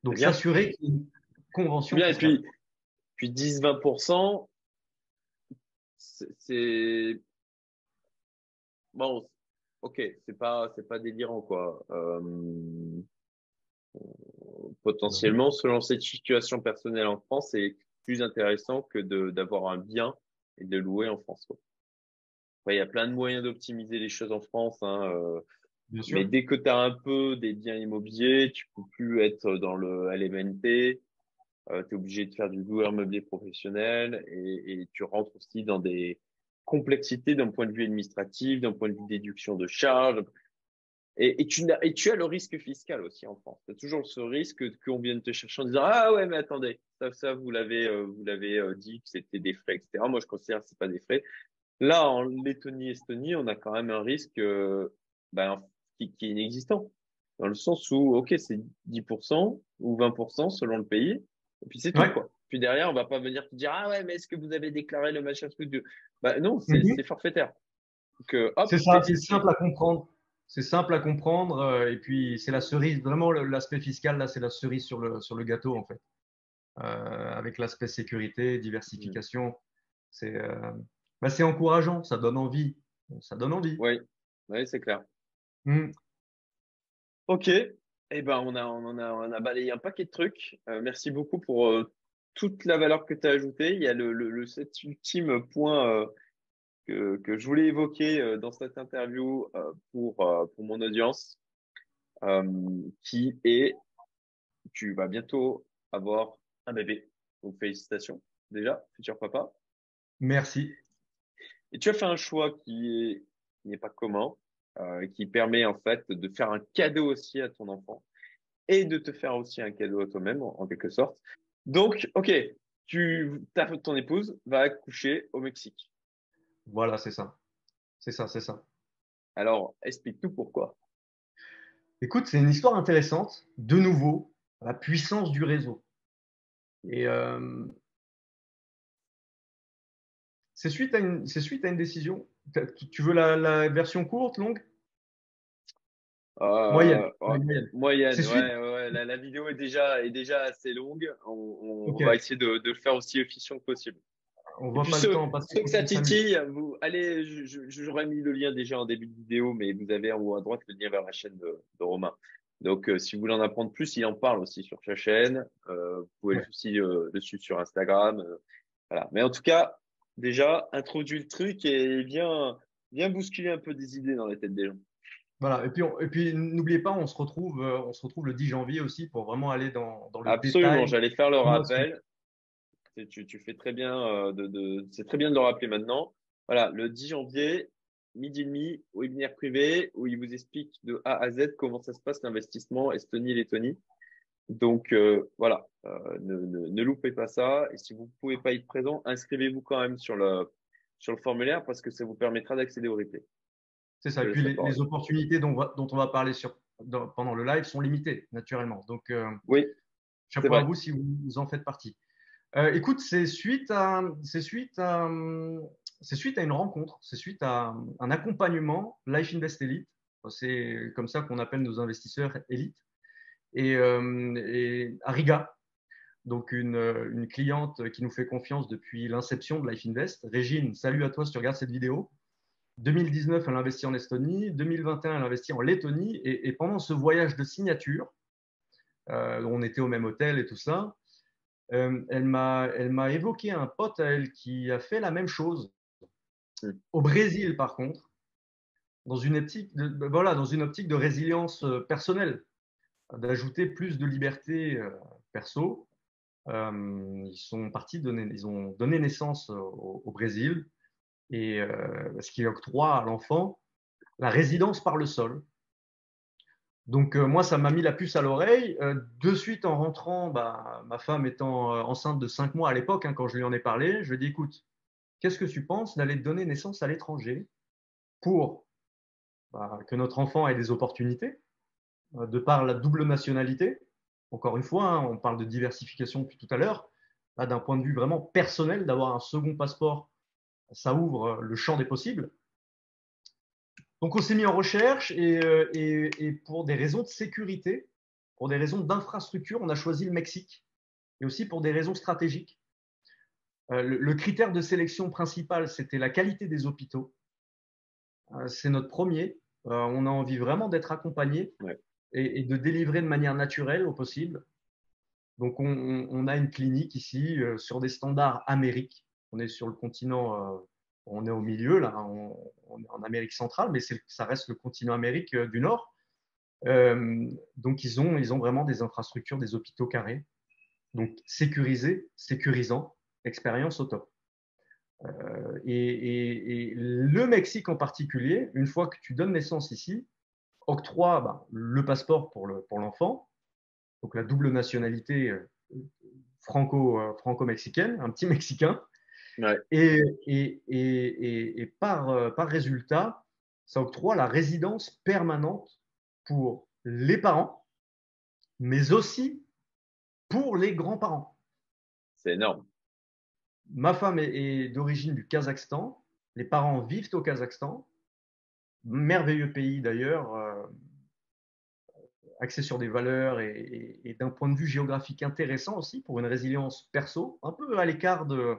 Donc, s'assurer qu'une convention. Bien, et puis, puis 10-20%, c'est bon, ok, c'est pas c'est pas délirant quoi. Euh, potentiellement, selon cette situation personnelle en France, c'est plus intéressant que d'avoir un bien et de louer en France. il y a plein de moyens d'optimiser les choses en France. Hein, euh, mais dès que tu as un peu des biens immobiliers, tu peux plus être dans le LMNP. Euh, tu es obligé de faire du loueur meublé professionnel et, et, tu rentres aussi dans des complexités d'un point de vue administratif, d'un point de vue déduction de charges. Et, et, tu as, et tu as le risque fiscal aussi en France. Tu as toujours ce risque qu'on vienne te chercher en disant Ah ouais, mais attendez, ça, ça vous l'avez euh, vous l'avez euh, dit que c'était des frais, etc. Moi, je considère que ce pas des frais. Là, en Lettonie, Estonie, on a quand même un risque ben, qui, qui est inexistant. Dans le sens où, OK, c'est 10% ou 20% selon le pays. Et puis c'est tout, quoi. Puis derrière, on va pas venir te dire, ah ouais, mais est-ce que vous avez déclaré le machin truc de... Bah non, c'est mhm. forfaitaire. Euh, c'est ça, c'est simple à comprendre. C'est simple à comprendre. Euh, et puis, c'est la cerise, vraiment l'aspect fiscal, là, c'est la cerise sur le, sur le gâteau, en fait. Euh, avec l'aspect sécurité, diversification. C'est bah, encourageant, ça donne envie. Ça donne envie. Oui, oui c'est clair. Mmh. Ok, eh ben, on a, on, a, on a balayé un paquet de trucs. Euh, merci beaucoup pour euh, toute la valeur que tu as ajoutée. Il y a le, le, cet ultime point euh, que, que, je voulais évoquer dans cette interview pour, pour mon audience, qui est tu vas bientôt avoir un bébé. Donc félicitations déjà, futur papa. Merci. Et tu as fait un choix qui n'est pas commun. Euh, qui permet en fait de faire un cadeau aussi à ton enfant et de te faire aussi un cadeau à toi-même en, quelque sorte. Donc, ok, tu, ta, ton épouse va accoucher au Mexique. Voilà, c'est ça. C'est ça, c'est ça. Alors, explique-nous pourquoi. Écoute, c'est une histoire intéressante. De nouveau, la puissance du réseau. Et euh, c'est suite, à une, suite à une décision tu veux la, version courte, longue? Euh, Moyenne. moyenne, ouais, La, vidéo est déjà, est déjà assez longue. On, va essayer de, le faire aussi efficient que possible. On voit pas le temps. Parce que ça titille, vous, allez, j'aurais mis le lien déjà en début de vidéo, mais vous avez en haut à droite le lien vers la chaîne de, Romain. Donc, euh, si vous voulez en apprendre plus, il en parle aussi sur sa chaîne. Euh, vous pouvez aussi le suivre sur Instagram. voilà. Mais en tout cas, déjà, introduit le truc et bien, Viens bousculer un peu des idées dans la tête des gens. Voilà, et puis, et puis n'oubliez pas, on se, retrouve, on se retrouve le 10 janvier aussi pour vraiment aller dans, dans le Absolument, j'allais faire le rappel. Tu, tu, fais très bien, de, de c'est très bien de le rappeler maintenant. Voilà, le 10 janvier, midi et demi, webinaire privé, où il vous explique de A à Z comment ça se passe l'investissement Estonie-Lettonie. Donc euh, voilà, euh, ne, ne, ne, loupez pas ça. Et si vous ne pouvez pas être présent, inscrivez-vous quand même sur le, sur le formulaire parce que ça vous permettra d'accéder au replay. C'est ça. Et puis les, opportunités dont, dont, on va parler sur, pendant le live sont limitées, naturellement. Donc, euh, oui, chapeau à vous si vous, en faites partie. Euh, écoute, c'est suite à, une rencontre, c'est suite à un accompagnement Life Invest Elite. C'est comme ça qu'on appelle nos investisseurs élites. Et, euh, à Riga, donc une, cliente qui nous fait confiance depuis l'inception de Life Invest. Régine, salut à toi si tu regardes cette vidéo. 2019, elle investit en Estonie. 2021, elle investit en Lettonie. Et, et pendant ce voyage de signature, euh, on était au même hôtel et tout ça, euh, elle m'a évoqué un pote à elle qui a fait la même chose au Brésil, par contre, dans une optique de, voilà, dans une optique de résilience euh, personnelle, d'ajouter plus de liberté euh, perso. Euh, ils sont partis donner, ils ont donné naissance au, Brésil et ce qui octroie à l'enfant la résidence par le sol. Donc moi, ça m'a mis la puce à l'oreille. de suite, en rentrant, bah, ma femme étant enceinte de cinq mois à l'époque, hein, quand je lui en ai parlé, je lui ai dit, écoute, Qu'est-ce que tu penses d'aller donner naissance à l'étranger pour bah, que notre enfant ait des opportunités euh, de par la double nationalité? Encore une fois, hein, on parle de diversification depuis tout à l'heure. D'un point de vue vraiment personnel, d'avoir un second passeport, ça ouvre euh, le champ des possibles. Donc on s'est mis en recherche euh, et, et, pour des raisons de sécurité, pour des raisons d'infrastructure, on a choisi le Mexique et aussi pour des raisons stratégiques. Euh, le, critère de sélection principal, c'était la qualité des hôpitaux. Euh, c'est notre premier. Euh, on a envie vraiment d'être accompagné et, de délivrer de manière naturelle au possible. Donc, on, a une clinique ici sur des standards amériques. On est sur le continent, on est au milieu, là, on, est en Amérique centrale, mais ça reste le continent Amérique du Nord. donc, ils ont, vraiment des infrastructures, des hôpitaux carrés. Donc, sécurisés, sécurisants expérience au top. Euh, et, le Mexique en particulier, une fois que tu donnes naissance ici, octroie bah, le passeport pour l'enfant, donc la double nationalité euh, franco, euh, franco-mexicaine, un petit Mexicain. Et, et, par, par résultat, ça octroie la résidence permanente pour les parents, mais aussi pour les grands-parents. C'est énorme ma femme est, d'origine du Kazakhstan. Les parents vivent au Kazakhstan. Merveilleux pays d'ailleurs, euh, axé sur des valeurs et, d'un point de vue géographique intéressant aussi pour une résilience perso, un peu à l'écart de,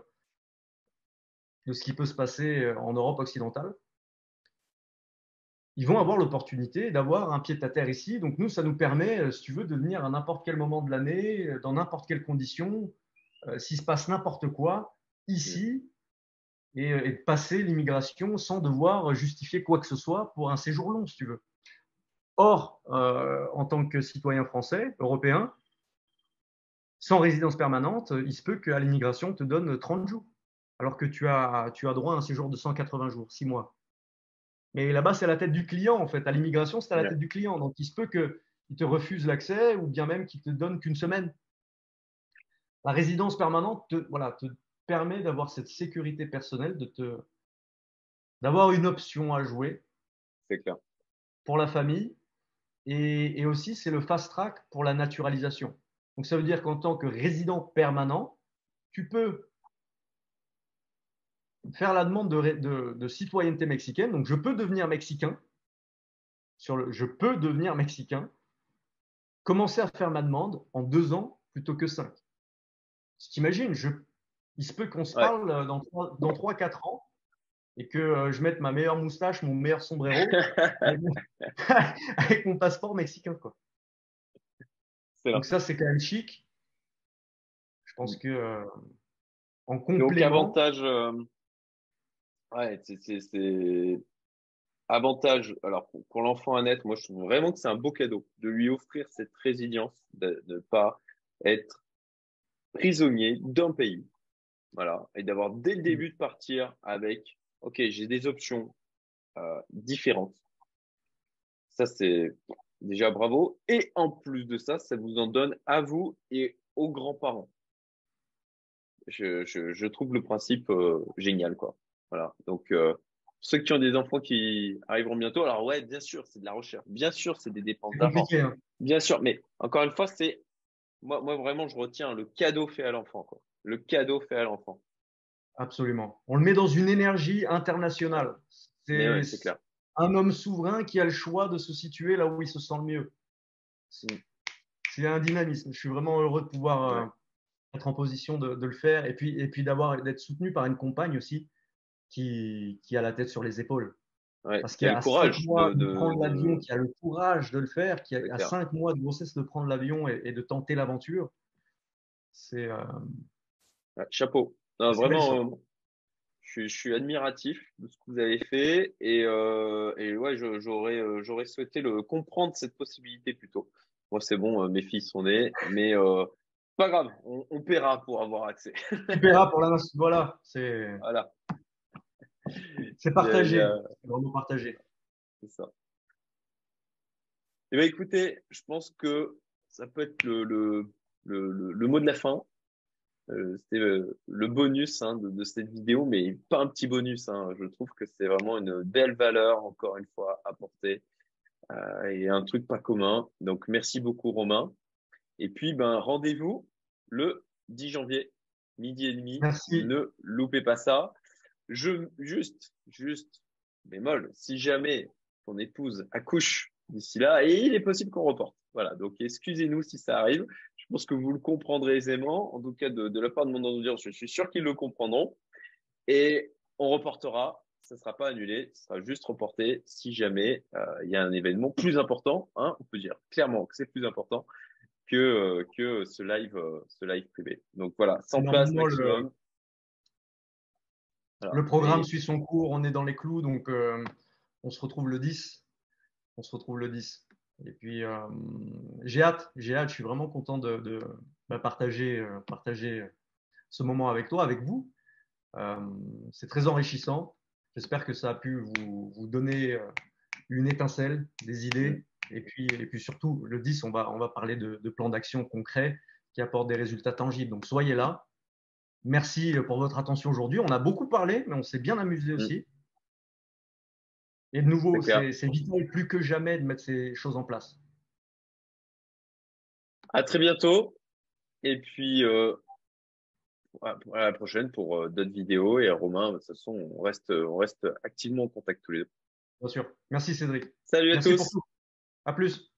de ce qui peut se passer en Europe occidentale. Ils vont avoir l'opportunité d'avoir un pied à terre ici. Donc nous, ça nous permet, si tu veux, de venir à n'importe quel moment de l'année, dans n'importe quelle condition, euh, s'il se passe n'importe quoi, ici et, de passer l'immigration sans devoir justifier quoi que ce soit pour un séjour long, si tu veux. Or, euh, en tant que citoyen français, européen, sans résidence permanente, il se peut qu'à l'immigration te donne 30 jours, alors que tu as, tu as droit à un séjour de 180 jours, 6 mois. Mais là-bas, c'est à la tête du client, en fait. À l'immigration, c'est à la tête du client. Donc, il se peut qu'il te refuse l'accès ou bien même qu'il te donne qu'une semaine. La résidence permanente te, voilà, te, permet d'avoir cette sécurité personnelle, de te, d'avoir une option à jouer. C'est clair. Pour la famille. Et, et aussi, c'est le fast track pour la naturalisation. Donc, ça veut dire qu'en tant que résident permanent, tu peux faire la demande de, de, de, citoyenneté mexicaine. Donc, je peux devenir mexicain. Sur le, je peux devenir mexicain. Commencer à faire ma demande en deux ans plutôt que cinq. Tu t'imagines, il se peut qu'on se parle euh, dans, dans 3-4 ans et que euh, je mette ma meilleure moustache, mon meilleur sombrero avec, mon passeport mexicain. Quoi. Donc ça, c'est quand même chic. Je pense que euh, en complément… Donc avantage, ouais, c'est avantage, alors pour, l'enfant à naître, moi je trouve vraiment que c'est un beau cadeau de lui offrir cette résilience, de ne pas être prisonnier d'un pays. Voilà. Et d'avoir dès le début de partir avec, OK, j'ai des options euh, différentes. Ça, c'est déjà bravo. Et en plus de ça, ça vous en donne à vous et aux grands-parents. Je, je, je, trouve le principe euh, génial, quoi. Voilà. Donc, euh, ceux qui ont des enfants qui arriveront bientôt, alors ouais, bien sûr, c'est de la recherche. Bien sûr, c'est des dépenses d'argent. Hein. Bien sûr, mais encore une fois, c'est moi, moi vraiment, je retiens le cadeau fait à l'enfant. Le cadeau fait à l'enfant. Absolument. On le met dans une énergie internationale. C'est clair. un homme souverain qui a le choix de se situer là où il se sent le mieux. C'est un dynamisme. Je suis vraiment heureux de pouvoir euh, être en position de, le faire et puis, et puis d'avoir d'être soutenu par une compagne aussi qui, qui a la tête sur les épaules. Parce qu'il a, le courage mois de, prendre l'avion, qui a le courage de le faire, qui a, cinq mois de grossesse de prendre l'avion et, de tenter l'aventure. C'est euh, chapeau. vraiment, euh, je, suis admiratif de ce que vous avez fait et, euh, et ouais, j'aurais j'aurais souhaité le comprendre cette possibilité plutôt. Moi, c'est bon, mes filles sont nées, mais pas grave, on, on, paiera pour avoir accès. Tu paieras pour la voilà, c'est voilà. C'est partagé. C'est vraiment partagé. C'est ça. Eh bien, écoutez, je pense que ça peut être le, le, le, mot de la fin. Euh, C'était euh, le bonus hein, de, cette vidéo, mais pas un petit bonus. Hein. Je trouve que c'est vraiment une belle valeur, encore une fois, apportée euh, et un truc pas commun. Donc, merci beaucoup, Romain. Et puis, ben, rendez-vous le 10 janvier, midi et demi. Merci. Ne loupez pas ça. Je, juste, juste, bémol, si jamais ton épouse accouche d'ici là, et il est possible qu'on reporte. Voilà, donc excusez-nous si ça arrive. Je pense que vous le comprendrez aisément. En tout cas, de, la part de mon audience, je suis sûr qu'ils le comprendront. Et on reportera. Ça ne sera pas annulé, ça sera juste reporté si jamais euh, il y a un événement plus important. Hein, on peut dire clairement que c'est plus important que, euh, que ce live, euh, ce live privé. Donc voilà, sans place maximum. Le programme suit son cours, on est dans les clous, donc euh, on se retrouve le 10. On se retrouve le 10. Et puis, euh, j'ai hâte, j'ai hâte, je suis vraiment content de, bah, partager, euh, partager ce moment avec toi, avec vous. c'est très enrichissant. J'espère que ça a pu vous, donner une étincelle, des idées. Et puis, et puis surtout, le 10, on va, on va parler de, de plans d'action concrets qui apportent des résultats tangibles. Donc, soyez là. Merci pour votre attention aujourd'hui. On a beaucoup parlé, mais on s'est bien amusé mm. aussi. Et de nouveau, c'est vital plus que jamais de mettre ces choses en place. À très bientôt. Et puis, euh, à la prochaine pour euh, d'autres vidéos. Et Romain, de toute façon, on reste, on reste activement en contact tous les deux. Bien sûr. Merci Cédric. Salut à tous. À plus.